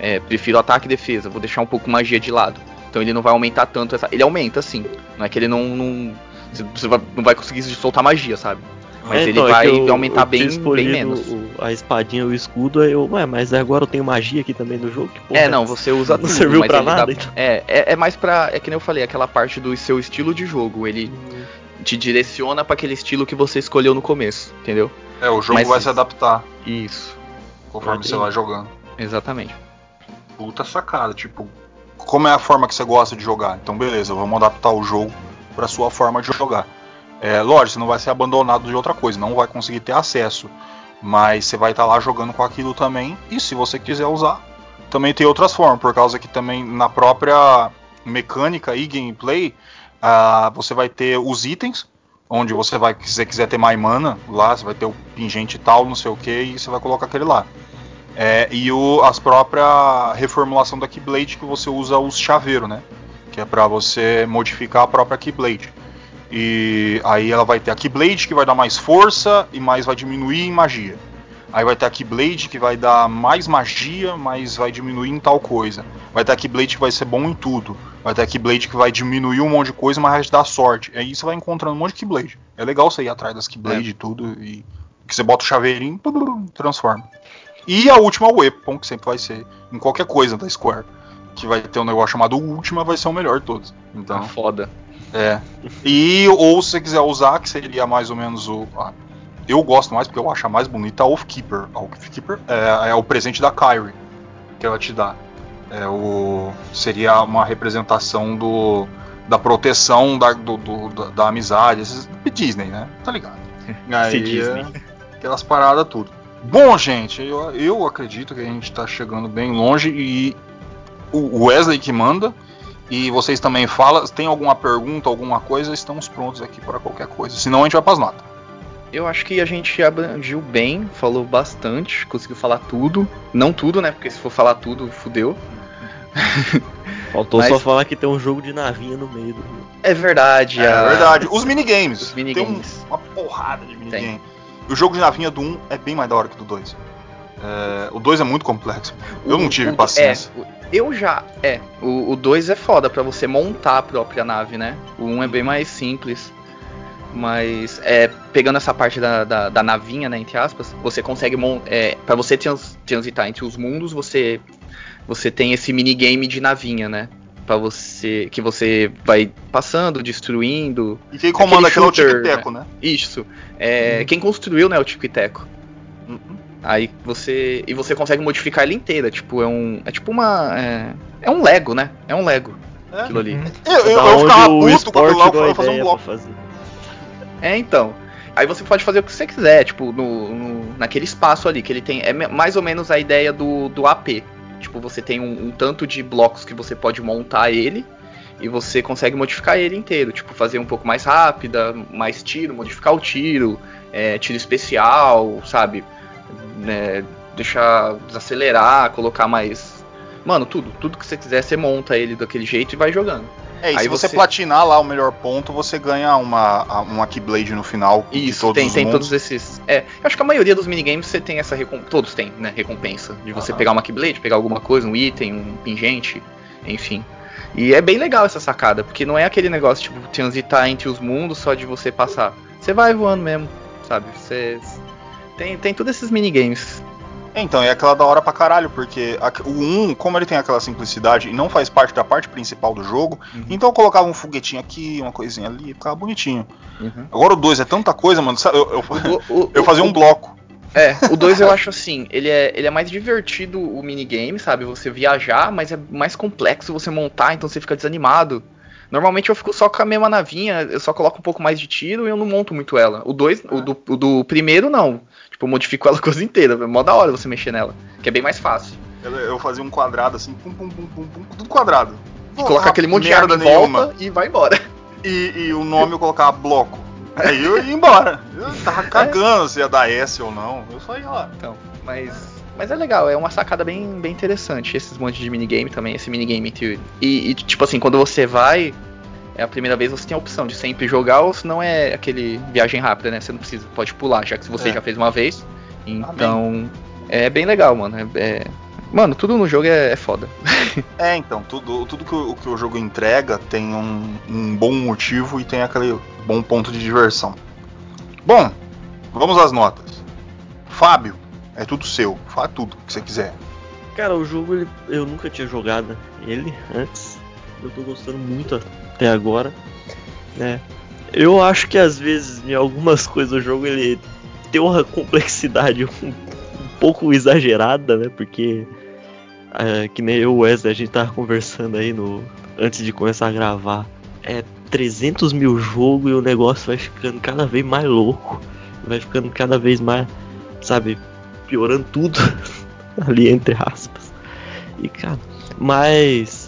é, prefiro ataque e defesa, vou deixar um pouco magia de lado. Então ele não vai aumentar tanto essa. Ele aumenta, sim. Não é que ele não. não você não vai conseguir soltar magia, sabe? Mas é, então, ele vai é eu, aumentar eu bem, bem menos. O, a espadinha, o escudo, aí eu, ué, mas agora eu tenho magia aqui também no jogo? é, não, você usa não tudo. Não serviu pra nada? Dá, então. é, é, é, mais pra. É que nem eu falei, aquela parte do seu estilo de jogo. Ele hum. te direciona para aquele estilo que você escolheu no começo, entendeu? É, o jogo mas, vai se adaptar. Isso. Conforme você vai jogando. Exatamente. Puta sacada, tipo, como é a forma que você gosta de jogar? Então, beleza, vamos adaptar o jogo para sua forma de jogar. É, lógico, você não vai ser abandonado de outra coisa, não vai conseguir ter acesso. Mas você vai estar tá lá jogando com aquilo também. E se você quiser usar, também tem outras formas, por causa que também na própria mecânica e gameplay, uh, você vai ter os itens, onde você vai, se você quiser ter mais mana, lá você vai ter o pingente tal, não sei o que, e você vai colocar aquele lá. É, e o, as própria reformulação da Keyblade que você usa os chaveiros, né? Que é para você modificar a própria Keyblade. E aí ela vai ter a Keyblade que vai dar mais força e mais vai diminuir em magia. Aí vai ter a Keyblade que vai dar mais magia, mas vai diminuir em tal coisa. Vai ter a Keyblade que vai ser bom em tudo. Vai ter a Keyblade que vai diminuir um monte de coisa, mas vai te dar sorte. Aí você vai encontrando um monte de Keyblade. É legal você ir atrás das Keyblade É. e tudo. E que você bota o chaveirinho, transforma. E a última Weapon, que sempre vai ser em qualquer coisa da Square. Que vai ter um negócio chamado Última, vai ser o melhor de todos. Então. Tá foda. É. E ou se você quiser usar, que seria mais ou menos o. ah, eu gosto mais porque eu acho a mais bonita a Oathkeeper. A Oathkeeper é, é o presente da Kyrie que ela te dá. É o, seria uma representação do, da proteção da, do, do- da, da amizade. Esses, Disney, né? Tá ligado? Aí, Disney. aquelas paradas tudo. Bom, gente, eu, eu acredito que a gente tá chegando bem longe e o Wesley que manda. E vocês também falam, tem alguma pergunta, alguma coisa, estamos prontos aqui para qualquer coisa. Senão a gente vai para as notas. Eu acho que a gente abrangiu bem, falou bastante, conseguiu falar tudo. Não tudo, né? Porque se for falar tudo, fudeu. Faltou Mas- só falar que tem um jogo de navinha no meio do. É verdade. É a- verdade. Os minigames. Os Tem minigames. um- uma porrada de minigame. E o jogo de navinha do 1 é bem mais da hora que do 2. É, o 2 é muito complexo. Eu não tive o- paciência. é, o- eu já. É. O 2 é foda pra você montar a própria nave, né? O 1 um é bem mais simples. Mas é, pegando essa parte da, da, da navinha, né, entre aspas, você consegue é, para você trans- transitar entre os mundos, você você tem esse minigame de navinha, né? Para você que você vai passando, destruindo. E quem comanda aquilo é o shooter, Tic-Teco, né? Isso. É, Quem construiu, né, o Tico e Teco. Uhum. Aí você. E você consegue modificar ela inteira. Tipo, é um. É tipo uma. É, é um Lego, né? É um Lego. É. Aquilo ali. Eu, eu, Da eu onde ficava o puto aquilo lá, eu fazer um bloco. fazer. É, então. Aí você pode fazer o que você quiser, tipo, no, no- naquele espaço ali, que ele tem. É mais ou menos a ideia do, do AP. Tipo, você tem um, um tanto de blocos que você pode montar ele. E você consegue modificar ele inteiro. Tipo, fazer um pouco mais rápida, mais tiro, modificar o tiro, é, tiro especial, sabe? Né, deixar desacelerar, colocar mais. Mano, tudo. Tudo que você quiser, você monta ele daquele jeito e vai jogando. É, e Aí se você, você- platinar lá o melhor ponto, você ganha uma, uma Keyblade no final. Isso, tem, tem mundos. todos esses. É, eu acho que a maioria dos minigames você tem essa recompensa. Todos têm, né? Recompensa. De você Aham. pegar uma Keyblade, pegar alguma coisa, um item, um pingente, enfim. E é bem legal essa sacada, porque não é aquele negócio, tipo, transitar entre os mundos só de você passar. Você vai voando mesmo, sabe? Você. Tem, tem todos esses minigames. É, Então, é aquela da hora pra caralho, porque a- o 1, como ele tem aquela simplicidade e não faz parte da parte principal do jogo, Uhum. então eu colocava um foguetinho aqui, uma coisinha ali, ficava bonitinho. Uhum. Agora o 2 é tanta coisa, mano. sabe, Eu, eu, O- o- eu fazia o- um bloco. É, o 2 eu acho assim, ele é, ele é mais divertido o minigame, sabe? Você viajar, mas é mais complexo você montar, então você fica desanimado. Normalmente eu fico só com a mesma navinha, eu só coloco um pouco mais de tiro e eu não monto muito ela. O dois, o do, o do primeiro não. Tipo, eu modifico ela a coisa inteira, é mó da hora você mexer nela, que é bem mais fácil. Eu, eu fazia um quadrado assim, pum, pum, pum, pum, pum, tudo quadrado. E colocar aquele monte de arma em nenhuma. volta e vai embora. E, e o nome eu colocava bloco. Aí eu ia embora. Eu tava cagando se ia dar S ou não. Eu só ia lá. Então, mas, mas é legal, é uma sacada bem, bem interessante. Esses montes de minigame também, esse minigame. E, e, tipo assim, quando você vai, é a primeira vez você tem a opção de sempre jogar ou se não é aquele viagem rápida, né? Você não precisa, pode pular, já que você É. já fez uma vez. Então, é bem legal, mano. É, é- Mano, tudo no jogo é, é foda. É, então, tudo, tudo que, o, que o jogo entrega tem um, um bom motivo e tem aquele bom ponto de diversão. Bom, vamos às notas. Fábio, é tudo seu. Fala tudo que você quiser. Cara, o jogo ele- eu nunca tinha jogado ele antes. Eu tô gostando muito até agora. né? Eu acho que às vezes em algumas coisas o jogo ele tem uma complexidade um, um pouco exagerada, né? Porque é, que nem eu Wesley a gente tava conversando aí no antes de começar a gravar. É 300 mil jogos e o negócio vai ficando cada vez mais louco. Vai ficando cada vez mais, sabe, piorando tudo ali entre aspas. E cara, mas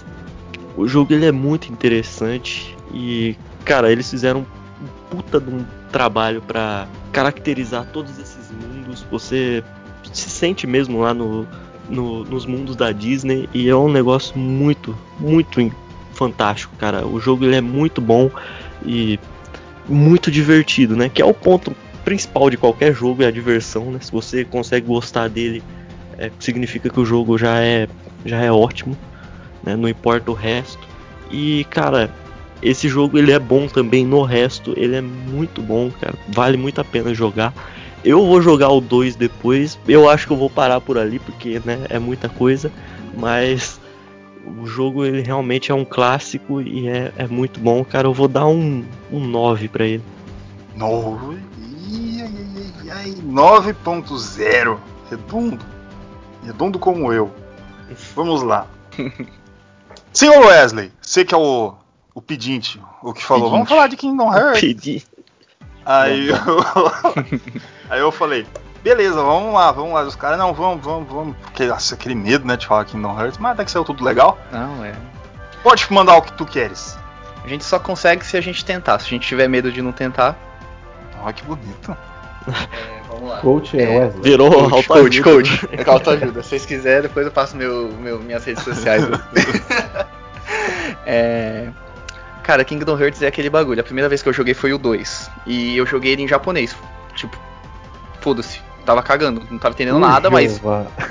o jogo ele é muito interessante e cara, eles fizeram um puta de um trabalho pra caracterizar todos esses mundos. Você se sente mesmo lá no, no- nos mundos da Disney e é um negócio muito, muito fantástico, cara. O jogo ele é muito bom e muito divertido, né? Que é o ponto principal de qualquer jogo é a diversão, né? Se você consegue gostar dele, é, significa que o jogo já é, já é ótimo, né? Não importa o resto. E, cara, esse jogo ele é bom também no resto, ele é muito bom, cara. Vale muito a pena jogar. Eu vou jogar o 2 depois. Eu acho que eu vou parar por ali porque, né, é muita coisa, mas o jogo ele realmente é um clássico e é, é muito bom, cara. Eu vou dar um, um 9 para ele. 9. 9.0. Redondo. Redondo como eu. Vamos lá. Senhor Wesley, você que é o, o pedinte, o que falou, Pedinte. vamos falar de Kingdom Hearts. Pedi. Aí eu, aí eu falei, beleza, vamos lá, vamos lá. Os caras, não, vamos, vamos, vamos. Porque nossa, aquele medo, né, de falar Kingdom Hearts, mas até que saiu tudo legal. Não, é. Pode mandar o que tu queres. A gente só consegue se a gente tentar. Se a gente tiver medo de não tentar. Olha que bonito. Vamos lá. Coach é É, Wesley. Virou Coach, coach, autoajuda. coach. É com autoajuda. Se vocês quiserem, depois eu passo meu, meu, minhas redes sociais. é... Cara, Kingdom Hearts é aquele bagulho. A primeira vez que eu joguei foi o 2. E eu joguei ele em japonês. Tipo, foda-se. Tava cagando. Não tava entendendo nada, mas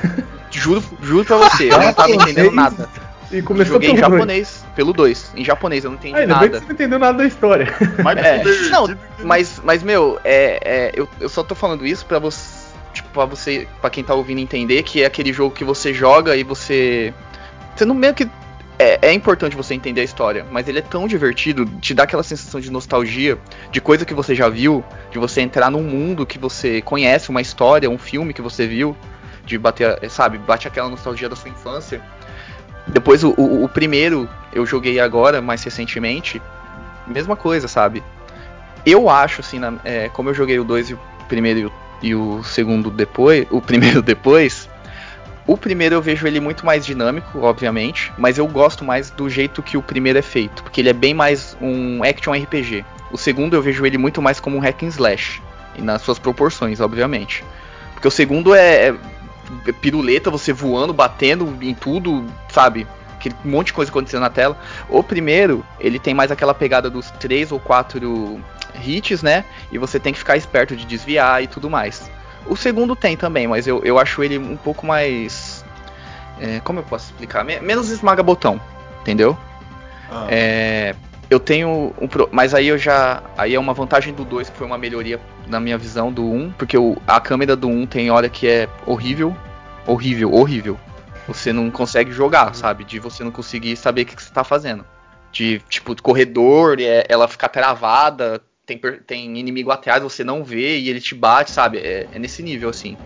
juro, juro pra você, eu não tava entendendo nada. E começou Joguei em pelo dois. japonês, pelo 2. Em japonês, eu não entendi Ah, ainda bem que nada. você não entendeu nada da história. Mas É, não, mas, mas meu, é, é, eu, eu só tô falando isso pra você, tipo, pra você, para quem tá ouvindo entender que é aquele jogo que você joga e você, você não meio que é, é importante você entender a história, mas ele é tão divertido, te dá aquela sensação de nostalgia, de coisa que você já viu, de você entrar num mundo que você conhece, uma história, um filme que você viu, de bater, sabe, bate aquela nostalgia da sua infância. Depois o, o, o primeiro eu joguei agora, mais recentemente, mesma coisa, sabe? Eu acho, assim, na- é, como eu joguei o 2 e o primeiro e o, e o segundo depois, o primeiro depois, o primeiro eu vejo ele muito mais dinâmico, obviamente, mas eu gosto mais do jeito que o primeiro é feito, porque ele é bem mais um action RPG. O segundo eu vejo ele muito mais como um hack and slash, e nas suas proporções, obviamente. Porque o segundo é, é piruleta, você voando, batendo em tudo, sabe? Aquele monte de coisa acontecendo na tela. O primeiro, ele tem mais aquela pegada dos três ou quatro hits, né? E você tem que ficar esperto de desviar e tudo mais. O segundo tem também, mas eu, eu acho ele um pouco mais. é, como eu posso explicar? Me- menos esmaga-botão, entendeu? Ah, É, eu tenho um. pro- Mas aí eu já. Aí é uma vantagem do 2 que foi uma melhoria na minha visão do 1, um, porque o, a câmera do 1 um tem hora que é horrível. Horrível, horrível. Você não consegue jogar, sabe? De você não conseguir saber o que, que você tá fazendo. De, tipo, corredor, é- ela ficar travada, tem, tem inimigo atrás, você não vê e ele te bate, sabe? É, é nesse nível, assim.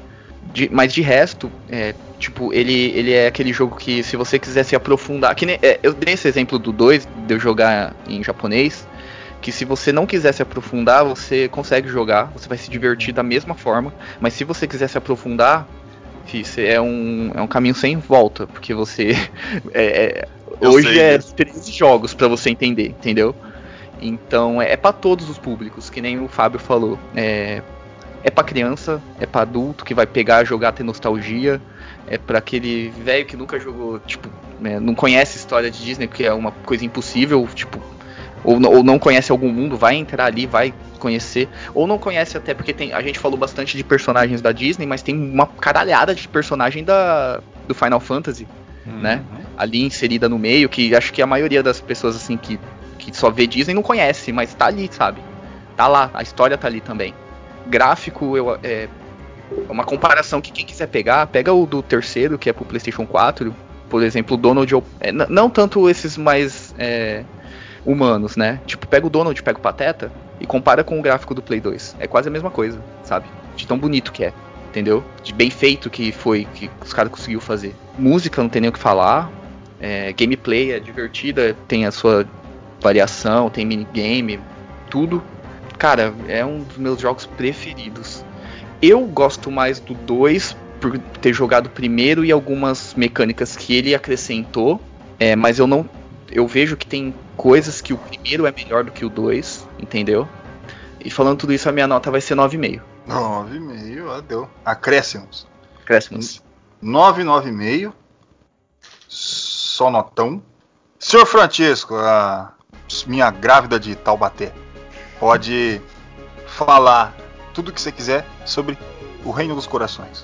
De- mas de resto, é, tipo, ele, ele é aquele jogo que se você quiser se aprofundar. Que nem- é, eu dei esse exemplo do 2, de eu jogar em japonês. Que se você não quiser se aprofundar, você consegue jogar, você vai se divertir da mesma forma. Mas se você quiser se aprofundar, cê é, um, é um caminho sem volta. Porque você. é- é- hoje é disso. 13 jogos pra você entender, entendeu? Então é, é para todos os públicos, que nem o Fábio falou. É, é para criança, é para adulto que vai pegar, jogar, ter nostalgia. É para aquele velho que nunca jogou, tipo, né, não conhece história de Disney, porque é uma coisa impossível, tipo, ou, ou não conhece algum mundo, vai entrar ali, vai conhecer, ou não conhece até porque tem, a gente falou bastante de personagens da Disney, mas tem uma caralhada de personagem da do Final Fantasy né? ali inserida no meio, que acho que a maioria das pessoas assim que, que só vê Disney não conhece, mas tá ali, sabe? Tá lá, a história tá ali também. Gráfico, eu, é uma comparação que quem quiser pegar, pega o do terceiro, que é pro PlayStation 4, por exemplo, o Donald, é, não tanto esses mais é, humanos, né? Tipo, pega o Donald, pega o Pateta e compara com o gráfico do Play 2. É quase a mesma coisa, sabe? De tão bonito que é, entendeu? De bem feito que foi, que os caras conseguiu fazer. Música não tem nem o que falar. É, gameplay é divertida, tem a sua variação, tem minigame, tudo. Cara, é um dos meus jogos preferidos. Eu gosto mais do 2 por ter jogado primeiro e algumas mecânicas que ele acrescentou, é, mas eu não. Eu vejo que tem coisas que o primeiro é melhor do que o 2, entendeu? E falando tudo isso, a minha nota vai ser 9,5. 9,5, ah, deu. Acréscimos. Acréscimos. 9,9,5. Só notão. Senhor Francisco, a minha grávida de Taubaté, pode falar tudo que você quiser sobre o Reino dos Corações.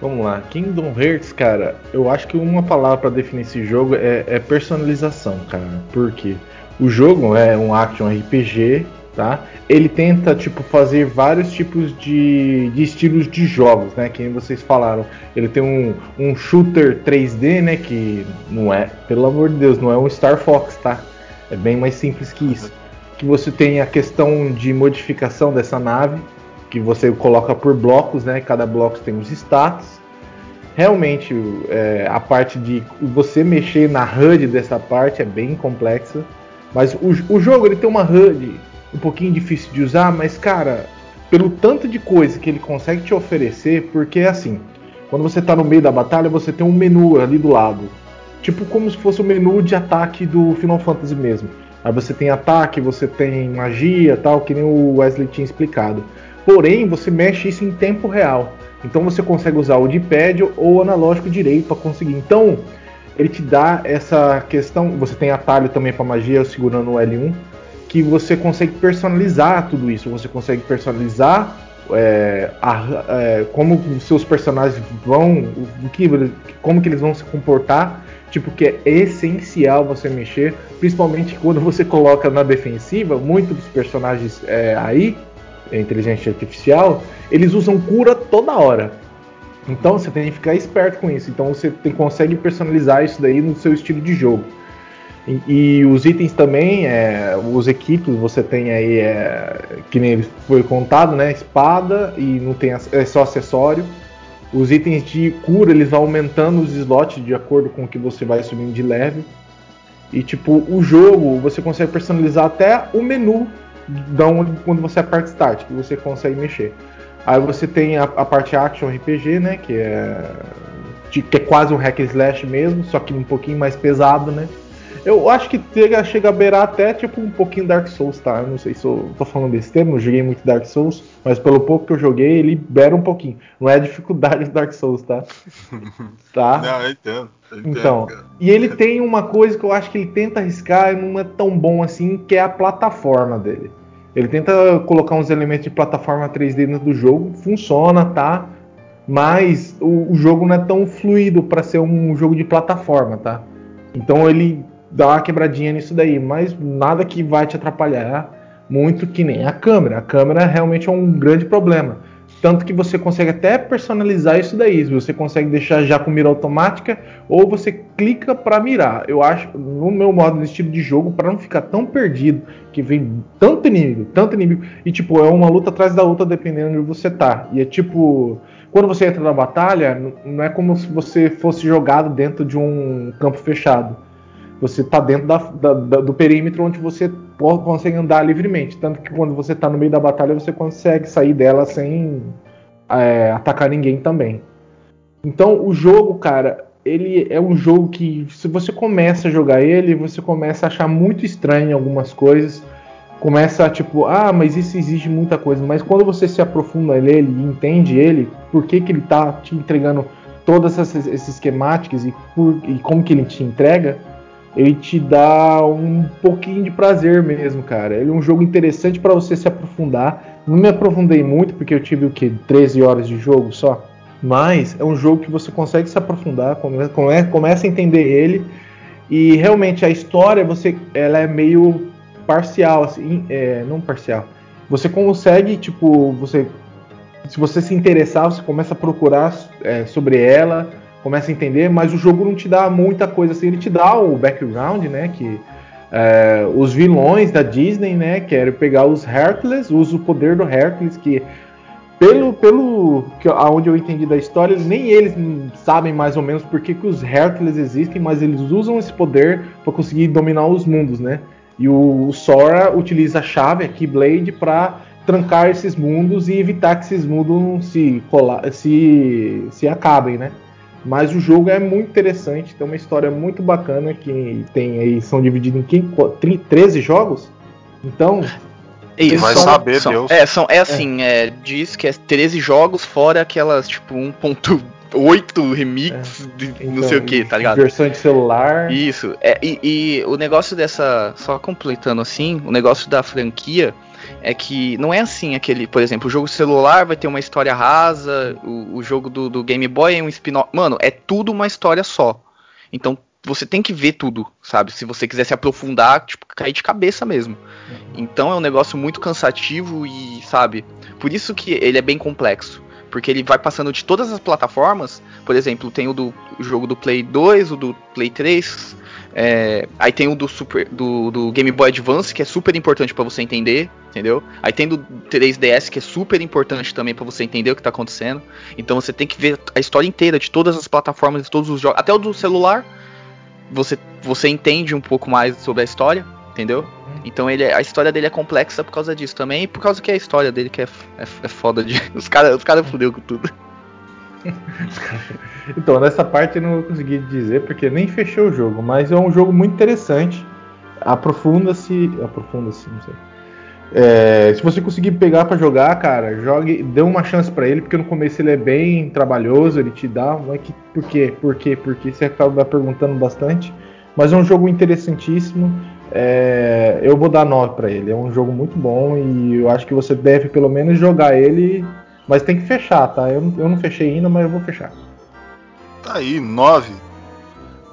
Vamos lá, Kingdom Hearts, cara, eu acho que uma palavra para definir esse jogo é, é, personalização, cara. Porque o jogo é um action RPG, tá? Ele tenta tipo fazer vários tipos de, de estilos de jogos, né? Que vocês falaram. Ele tem um, um shooter 3D, né? Que não é, pelo amor de Deus, não é um Star Fox, tá? É bem mais simples que isso. Que você tem a questão de modificação dessa nave, que você coloca por blocos, né? Cada bloco tem os status. Realmente, é, a parte de você mexer na HUD dessa parte é bem complexa. Mas o, o jogo ele tem uma HUD um pouquinho difícil de usar, mas cara, pelo tanto de coisa que ele consegue te oferecer, porque é assim, quando você está no meio da batalha, você tem um menu ali do lado. Tipo como se fosse o menu de ataque do Final Fantasy mesmo. Aí você tem ataque, você tem magia, tal, que nem o Wesley tinha explicado. Porém, você mexe isso em tempo real. Então você consegue usar o D-pad ou o analógico direito para conseguir. Então, ele te dá essa questão. Você tem atalho também para magia segurando o L1, que você consegue personalizar tudo isso. Você consegue personalizar é, a, é, como seus personagens vão, o que, como que eles vão se comportar. Tipo, que é essencial você mexer, principalmente quando você coloca na defensiva. Muitos dos personagens é, aí é, inteligência artificial, eles usam cura toda hora. Então você tem que ficar esperto com isso. Então você tem, consegue personalizar isso daí no seu estilo de jogo. E, e os itens também, é, os equipos, você tem aí, é, que nem foi contado, né? Espada e não tem é só acessório. Os itens de cura eles vão aumentando os slots de acordo com o que você vai subindo de level. E tipo, o jogo você consegue personalizar até o menu da onde, quando você aperta Start, que você consegue mexer. Aí você tem a, a parte Action RPG, né? Que é, que é quase um hack slash mesmo, só que um pouquinho mais pesado, né? Eu acho que chega, chega a beirar até tipo um pouquinho Dark Souls, tá? Eu não sei se eu tô falando besteira, não joguei muito Dark Souls, mas pelo pouco que eu joguei, ele beira um pouquinho. Não é a dificuldade do Dark Souls, tá? tá? Não, eu entendo. Eu entendo então, cara. e ele tem uma coisa que eu acho que ele tenta arriscar e não é tão bom assim, que é a plataforma dele. Ele tenta colocar uns elementos de plataforma 3D dentro do jogo, funciona, tá? Mas o, o jogo não é tão fluido para ser um jogo de plataforma, tá? Então ele dá uma quebradinha nisso daí, mas nada que vai te atrapalhar muito que nem a câmera. A câmera realmente é um grande problema. Tanto que você consegue até personalizar isso daí. Você consegue deixar já com mira automática ou você clica para mirar. Eu acho, no meu modo de estilo de jogo, para não ficar tão perdido, que vem tanto inimigo, tanto inimigo, e tipo, é uma luta atrás da outra dependendo de onde você tá. E é tipo, quando você entra na batalha, não é como se você fosse jogado dentro de um campo fechado. Você tá dentro da, da, da, do perímetro onde você consegue andar livremente. Tanto que quando você está no meio da batalha, você consegue sair dela sem é, atacar ninguém também. Então, o jogo, cara, ele é um jogo que, se você começa a jogar ele, você começa a achar muito estranho algumas coisas. Começa a tipo, ah, mas isso exige muita coisa. Mas quando você se aprofunda nele e entende ele, por que, que ele tá te entregando todas essas, esses esquemáticos e, e como que ele te entrega, ele te dá um pouquinho de prazer mesmo, cara. Ele é um jogo interessante para você se aprofundar. Não me aprofundei muito porque eu tive o que 13 horas de jogo só, mas é um jogo que você consegue se aprofundar, come, começa a entender ele e realmente a história você, ela é meio parcial, assim, é, não parcial. Você consegue tipo, você se você se interessar, você começa a procurar é, sobre ela começa a entender, mas o jogo não te dá muita coisa assim, ele te dá o background, né, que é, os vilões da Disney, né, querem pegar os Hercules, usa o poder do Hercules, que pelo, pelo que, aonde eu entendi da história, nem eles sabem mais ou menos por que, que os Hercules existem, mas eles usam esse poder para conseguir dominar os mundos, né? E o, o Sora utiliza a chave, a Keyblade, para trancar esses mundos e evitar que esses mundos se, se, se acabem, né? Mas o jogo é muito interessante, tem uma história muito bacana que tem aí, são divididos em 13 jogos. Então. Isso, vai são, saber, são, Deus. É, são, é assim, é. É, diz que é 13 jogos, fora aquelas, tipo, 1.8 remix É. de não então, sei o que, tá ligado? Versão de celular. Isso. É, e, e o negócio dessa. Só completando assim, o negócio da franquia é que não é assim aquele, por exemplo, o jogo celular vai ter uma história rasa, o, o jogo do, do Game Boy é um spin-off. Mano, é tudo uma história só. Então você tem que ver tudo, sabe? Se você quiser se aprofundar, tipo, cair de cabeça mesmo. Então é um negócio muito cansativo e, sabe? Por isso que ele é bem complexo. Porque ele vai passando de todas as plataformas. Por exemplo, tem o do o jogo do Play 2, o do Play 3. É, aí tem o do, Super, do, do Game Boy Advance, que é super importante pra você entender, entendeu? Aí tem do 3DS, que é super importante também pra você entender o que tá acontecendo. Então você tem que ver a história inteira de todas as plataformas, de todos os jogos. Até o do celular, você, você entende um pouco mais sobre a história, entendeu? Então ele, é- a história dele é complexa por causa disso também, e por causa que é a história dele que é, é, é foda de. Os caras os cara fudeu com tudo. Então, nessa parte eu não vou conseguir dizer porque nem fechei o jogo, mas é um jogo muito interessante. Aprofunda-se. Aprofunda-se, não sei. É, se você conseguir pegar pra jogar, cara, jogue, dê uma chance pra ele, porque no começo ele é bem trabalhoso, ele te dá, mas que, por quê? Por quê? Porque você acaba perguntando bastante. Mas é um jogo interessantíssimo. é, eu vou dar 9 pra ele. É um jogo muito bom e eu acho que você deve pelo menos jogar ele, mas tem que fechar, tá? Eu, não- eu não fechei ainda, mas eu vou fechar. Tá aí, 9.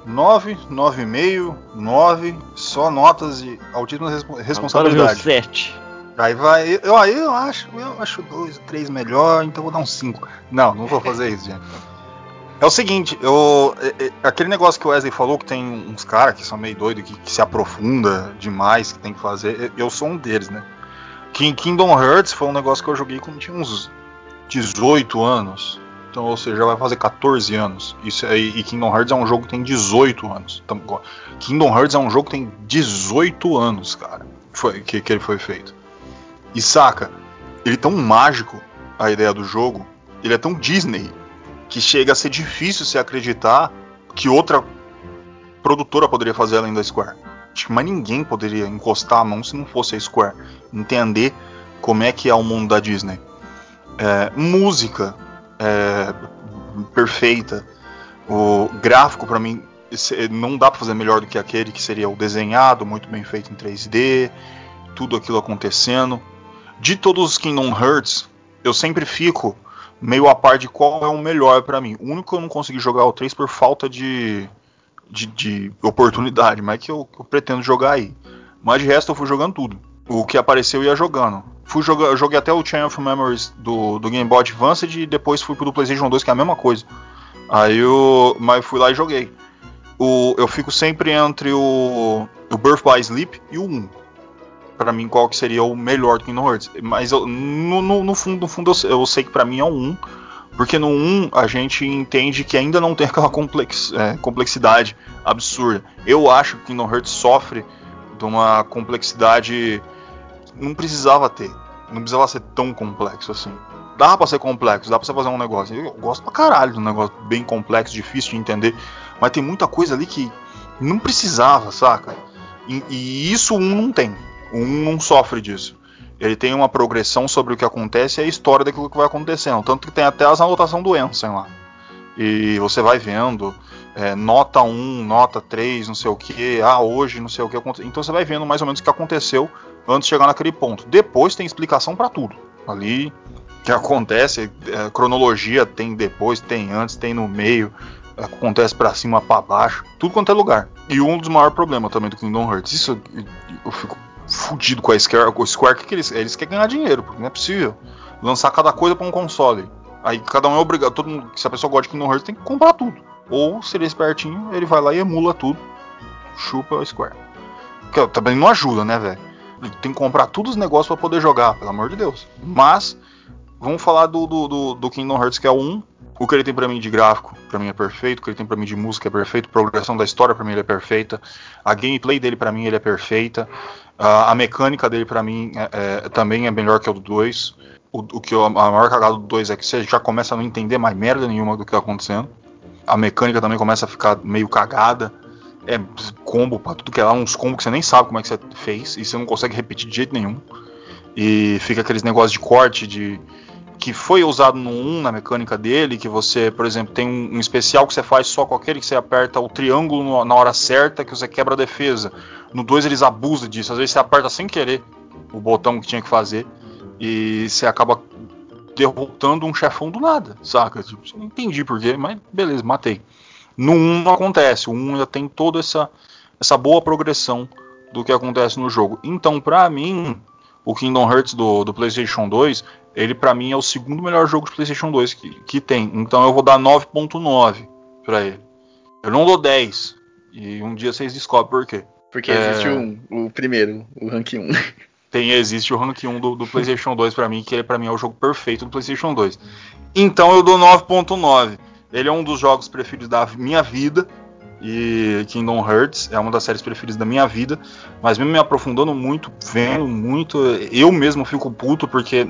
9, 9,5, 9, só notas de altíssima respo- Agora meu responsabilidade. 7. Aí vai, eu aí eu acho, eu acho dois, três melhor, então eu vou dar um 5. Não, não vou fazer isso, gente. É o seguinte, eu, é- é- aquele negócio que o Wesley falou que tem uns caras que são meio doidos, que, que se aprofunda demais, que tem que fazer, eu eu sou um deles, né? King- Kingdom Hearts foi um negócio que eu joguei quando tinha uns 18 anos. Então, ou seja, vai fazer 14 anos. Isso aí, e Kingdom Hearts é um jogo que tem 18 anos. Então, Kingdom Hearts é um jogo que tem 18 anos, cara. Foi, que, que ele foi feito. E saca, ele é tão mágico, a ideia do jogo, ele é tão Disney, que chega a ser difícil se acreditar que outra produtora poderia fazer além da Square. Acho que mais ninguém poderia encostar a mão se não fosse a Square. Entender como é que é o mundo da Disney. É, música é, perfeita. O gráfico, pra mim, não dá pra fazer melhor do que aquele que seria o desenhado, muito bem feito em 3D, tudo aquilo acontecendo. De todos os Kingdom Hearts, eu sempre fico meio a par de qual é o melhor pra mim. O único que eu não consegui jogar é o 3 por falta de, de, de oportunidade, mas que eu, eu pretendo jogar aí. Mas de resto eu fui jogando tudo. O que apareceu eu ia jogando. Fui jogar, joguei até o Chain of Memories do, do Game Boy Advance e depois fui pro do PlayStation 2, que é a mesma coisa. Aí eu. Mas fui lá e joguei. O, eu fico sempre entre o, o Birth by Sleep e o 1. Pra mim, qual que seria o melhor do Kingdom Hearts. Mas eu, no, no, no fundo, no fundo eu, eu sei que pra mim é o 1. Porque no 1 a gente entende que ainda não tem aquela complex, é, complexidade absurda. Eu acho que Kingdom Hearts sofre de uma complexidade. Não precisava ter. Não precisava ser tão complexo assim. Dá pra ser complexo, dá pra você fazer um negócio. Eu gosto pra caralho de um negócio bem complexo, difícil de entender. Mas tem muita coisa ali que não precisava, saca? E, e isso um não tem. Um não sofre disso. Ele tem uma progressão sobre o que acontece e a história daquilo que vai acontecendo. Tanto que tem até as anotações do Ensign lá. E você vai vendo, é, nota 1, nota 3, não sei o que, ah, hoje não sei o que aconteceu. Então você vai vendo mais ou menos o que aconteceu antes de chegar naquele ponto. Depois tem explicação pra tudo. Ali que acontece, é, cronologia tem depois, tem antes, tem no meio, acontece pra cima, pra baixo, tudo quanto é lugar. E um dos maiores problemas também do Kingdom Hearts, isso eu, fico fudido com a Square, com o Square que, que eles, eles querem ganhar dinheiro, porque não é possível lançar cada coisa pra um console. Aí cada um é obrigado, todo mundo, se a pessoa gosta de Kingdom Hearts tem que comprar tudo. Ou se ele é espertinho, ele vai lá e emula tudo, chupa o Square. Que também não ajuda, né, velho? Tem que comprar todos os negócios pra poder jogar, pelo amor de Deus. Mas Vamos falar do, do, do, do Kingdom Hearts, que é o 1. O que ele tem pra mim de gráfico, pra mim é perfeito. O que ele tem pra mim de música é perfeito. A progressão da história, pra mim, é perfeita. A gameplay dele, pra mim, ele é perfeita. A mecânica dele, pra mim, é- é- também é melhor que o do 2. O, o que eu- a maior cagada do 2 é que você já começa a não entender mais merda nenhuma do que tá acontecendo. A mecânica também começa a ficar meio cagada. É combo pra tudo que é lá, uns combos que você nem sabe como é que você fez. E você não consegue repetir de jeito nenhum. E fica aqueles negócios de corte, de que foi usado no 1 na mecânica dele, que você, por exemplo, tem um, um especial que você faz só com aquele que você aperta o triângulo no- na hora certa que você quebra a defesa. No 2 eles abusam disso, às vezes você aperta sem querer o botão que tinha que fazer e você acaba derrotando um chefão do nada, saca? Tipo, não entendi porquê, mas beleza, matei. No 1 não acontece, o 1 ainda tem toda essa, essa boa progressão do que acontece no jogo. Então, pra mim, o Kingdom Hearts do, do PlayStation 2, ele pra mim é o segundo melhor jogo de PlayStation 2 que, que tem. Então eu vou dar 9.9 pra ele. Eu não dou 10. E um dia vocês descobrem por quê. Porque existe é... um, o primeiro, o rank 1. Tem, existe o rank 1 do, do PlayStation 2 para mim, que ele, pra mim é o jogo perfeito do PlayStation 2. Então eu dou 9.9. Ele é um dos jogos preferidos da minha vida. E Kingdom Hearts é uma das séries preferidas da minha vida. Mas mesmo me aprofundando muito, vendo muito, eu mesmo fico puto porque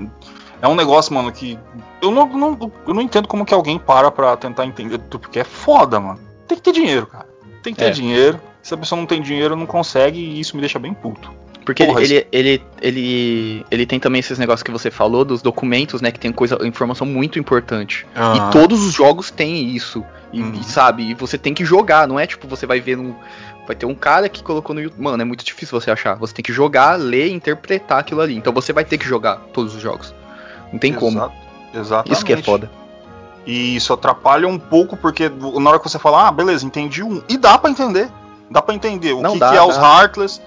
é um negócio, mano, que eu não, não, eu não entendo como que alguém para pra tentar entender. Porque é foda, mano. Tem que ter dinheiro, cara. Tem que ter é. dinheiro. Se a pessoa não tem dinheiro, não consegue e isso me deixa bem puto. Porque Porra, ele, ele, ele, ele, tem também esses negócios que você falou, dos documentos, né? Que tem coisa, informação muito importante. Ah. E todos os jogos têm isso. E, uhum. sabe, e você tem que jogar, não é tipo, você vai ver num. Vai ter um cara que colocou no YouTube. Mano, é muito difícil você achar. Você tem que jogar, ler e interpretar aquilo ali. Então você vai ter que jogar todos os jogos. Não tem Exato. como. Exatamente. Isso que é foda. E isso atrapalha um pouco, porque na hora que você fala, ah, beleza, entendi um. E dá para entender. Dá para entender o que, dá, que, é dá. os Heartless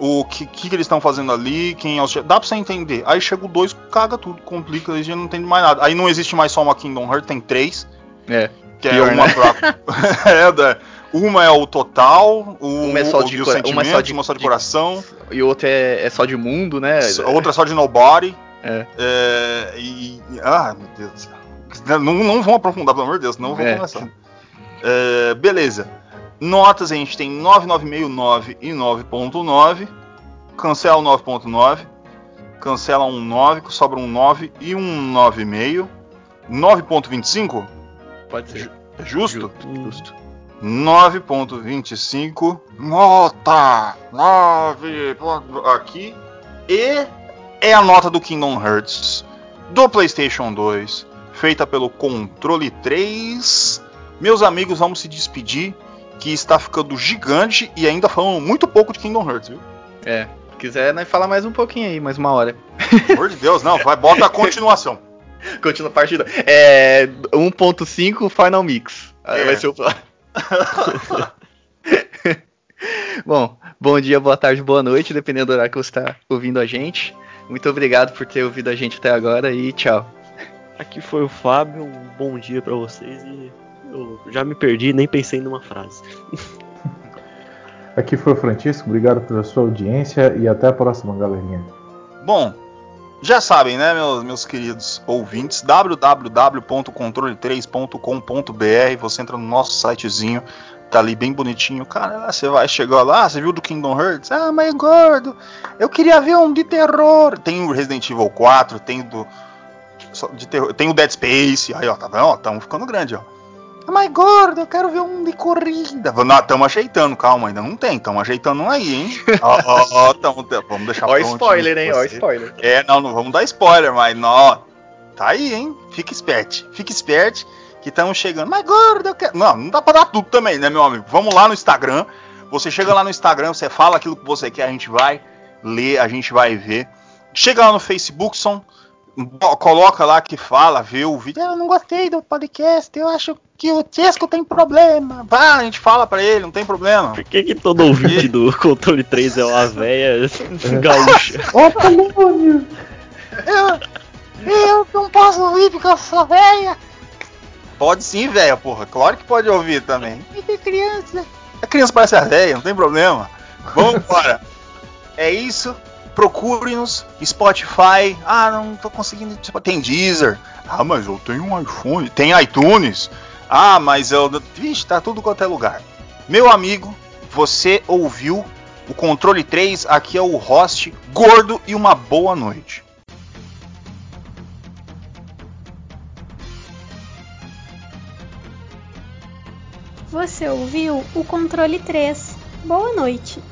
o que, que, que eles estão fazendo ali, quem é os Dá pra você entender. Aí chega o 2, caga tudo, complica, a gente não entende mais nada. Aí não existe mais só uma Kingdom Hearts, tem três. É. Que é Pior, é uma né? pra... é, uma é o total, o, uma é só de, o uma é só de, uma só de, de coração. E outra é, é, só de mundo, né? Outra é só de nobody. É. é e. Ah, meu Deus do céu. Não, não vamos aprofundar, pelo amor de Deus, não vamos é. começar. É, beleza. Notas a gente tem 9,969 e 9.9. Cancela o 9.9. Cancela um 9, sobra um 9 e um 9,5. 9.25? Pode ser. É justo? Justo. 9.25. Nota! 9. Aqui. E é a nota do Kingdom Hearts do PlayStation 2, feita pelo Controle 3. Meus amigos, vamos se despedir que está ficando gigante e ainda falando muito pouco de Kingdom Hearts, viu? É, se quiser, né, falar mais um pouquinho aí, mais uma hora. Pelo amor de Deus, não, vai, bota a continuação. Continua a partida. É 1.5 Final Mix. É. Vai ser o Bom, bom dia, boa tarde, boa noite, dependendo do horário que você está ouvindo a gente. Muito obrigado por ter ouvido a gente até agora e tchau. Aqui foi o Fábio, um bom dia para vocês e eu já me perdi, nem pensei numa frase. Aqui foi o Francisco, obrigado pela sua audiência e até a próxima, galerinha. Bom, já sabem, né, meus, meus queridos ouvintes, www.controle3.com.br, você entra no nosso sitezinho, tá ali bem bonitinho. Cara, você vai chegar lá, você viu do Kingdom Hearts? Ah, mas gordo, eu queria ver um de terror. Tem o Resident Evil 4, tem do de terror, tem o Dead Space. Aí, ó, tá vendo? Ó, tamo ficando grande, ó. Mas gordo, eu quero ver um de corrida. Estamos ajeitando, calma, ainda não tem. Estamos ajeitando um aí, hein? Ó, ó, ó, vamos deixar Ó spoiler, hein? Ó spoiler. É, não, não vamos dar spoiler, mas não. Tá aí, hein? Fica esperto. Fica esperto que estamos chegando. Mas gordo, eu quero. Não, não dá pra dar tudo também, né, meu amigo? Vamos lá no Instagram. Você chega lá no Instagram, você fala aquilo que você quer, a gente vai ler, a gente vai ver. Chega lá no Facebook, são coloca lá que fala, vê o vídeo. Eu não gostei do podcast, eu acho que o Chesco tem problema. Vá, a gente fala pra ele, não tem problema. Por que, que todo ouvinte do controle 3 é uma véia gaúcha? Opa, demônio! Eu, eu não posso ouvir porque eu sou véia. Pode sim, véia, porra. Claro que pode ouvir também. E de criança? A criança parece a véia, não tem problema. Vamos embora. é isso procure-nos, Spotify. Ah, não tô conseguindo. Tem Deezer. Ah, mas eu tenho um iPhone. Tem iTunes. Ah, mas eu. Vixe, tá tudo quanto é lugar. Meu amigo, você ouviu o controle 3. Aqui é o host gordo e uma boa noite. Você ouviu o controle 3. Boa noite.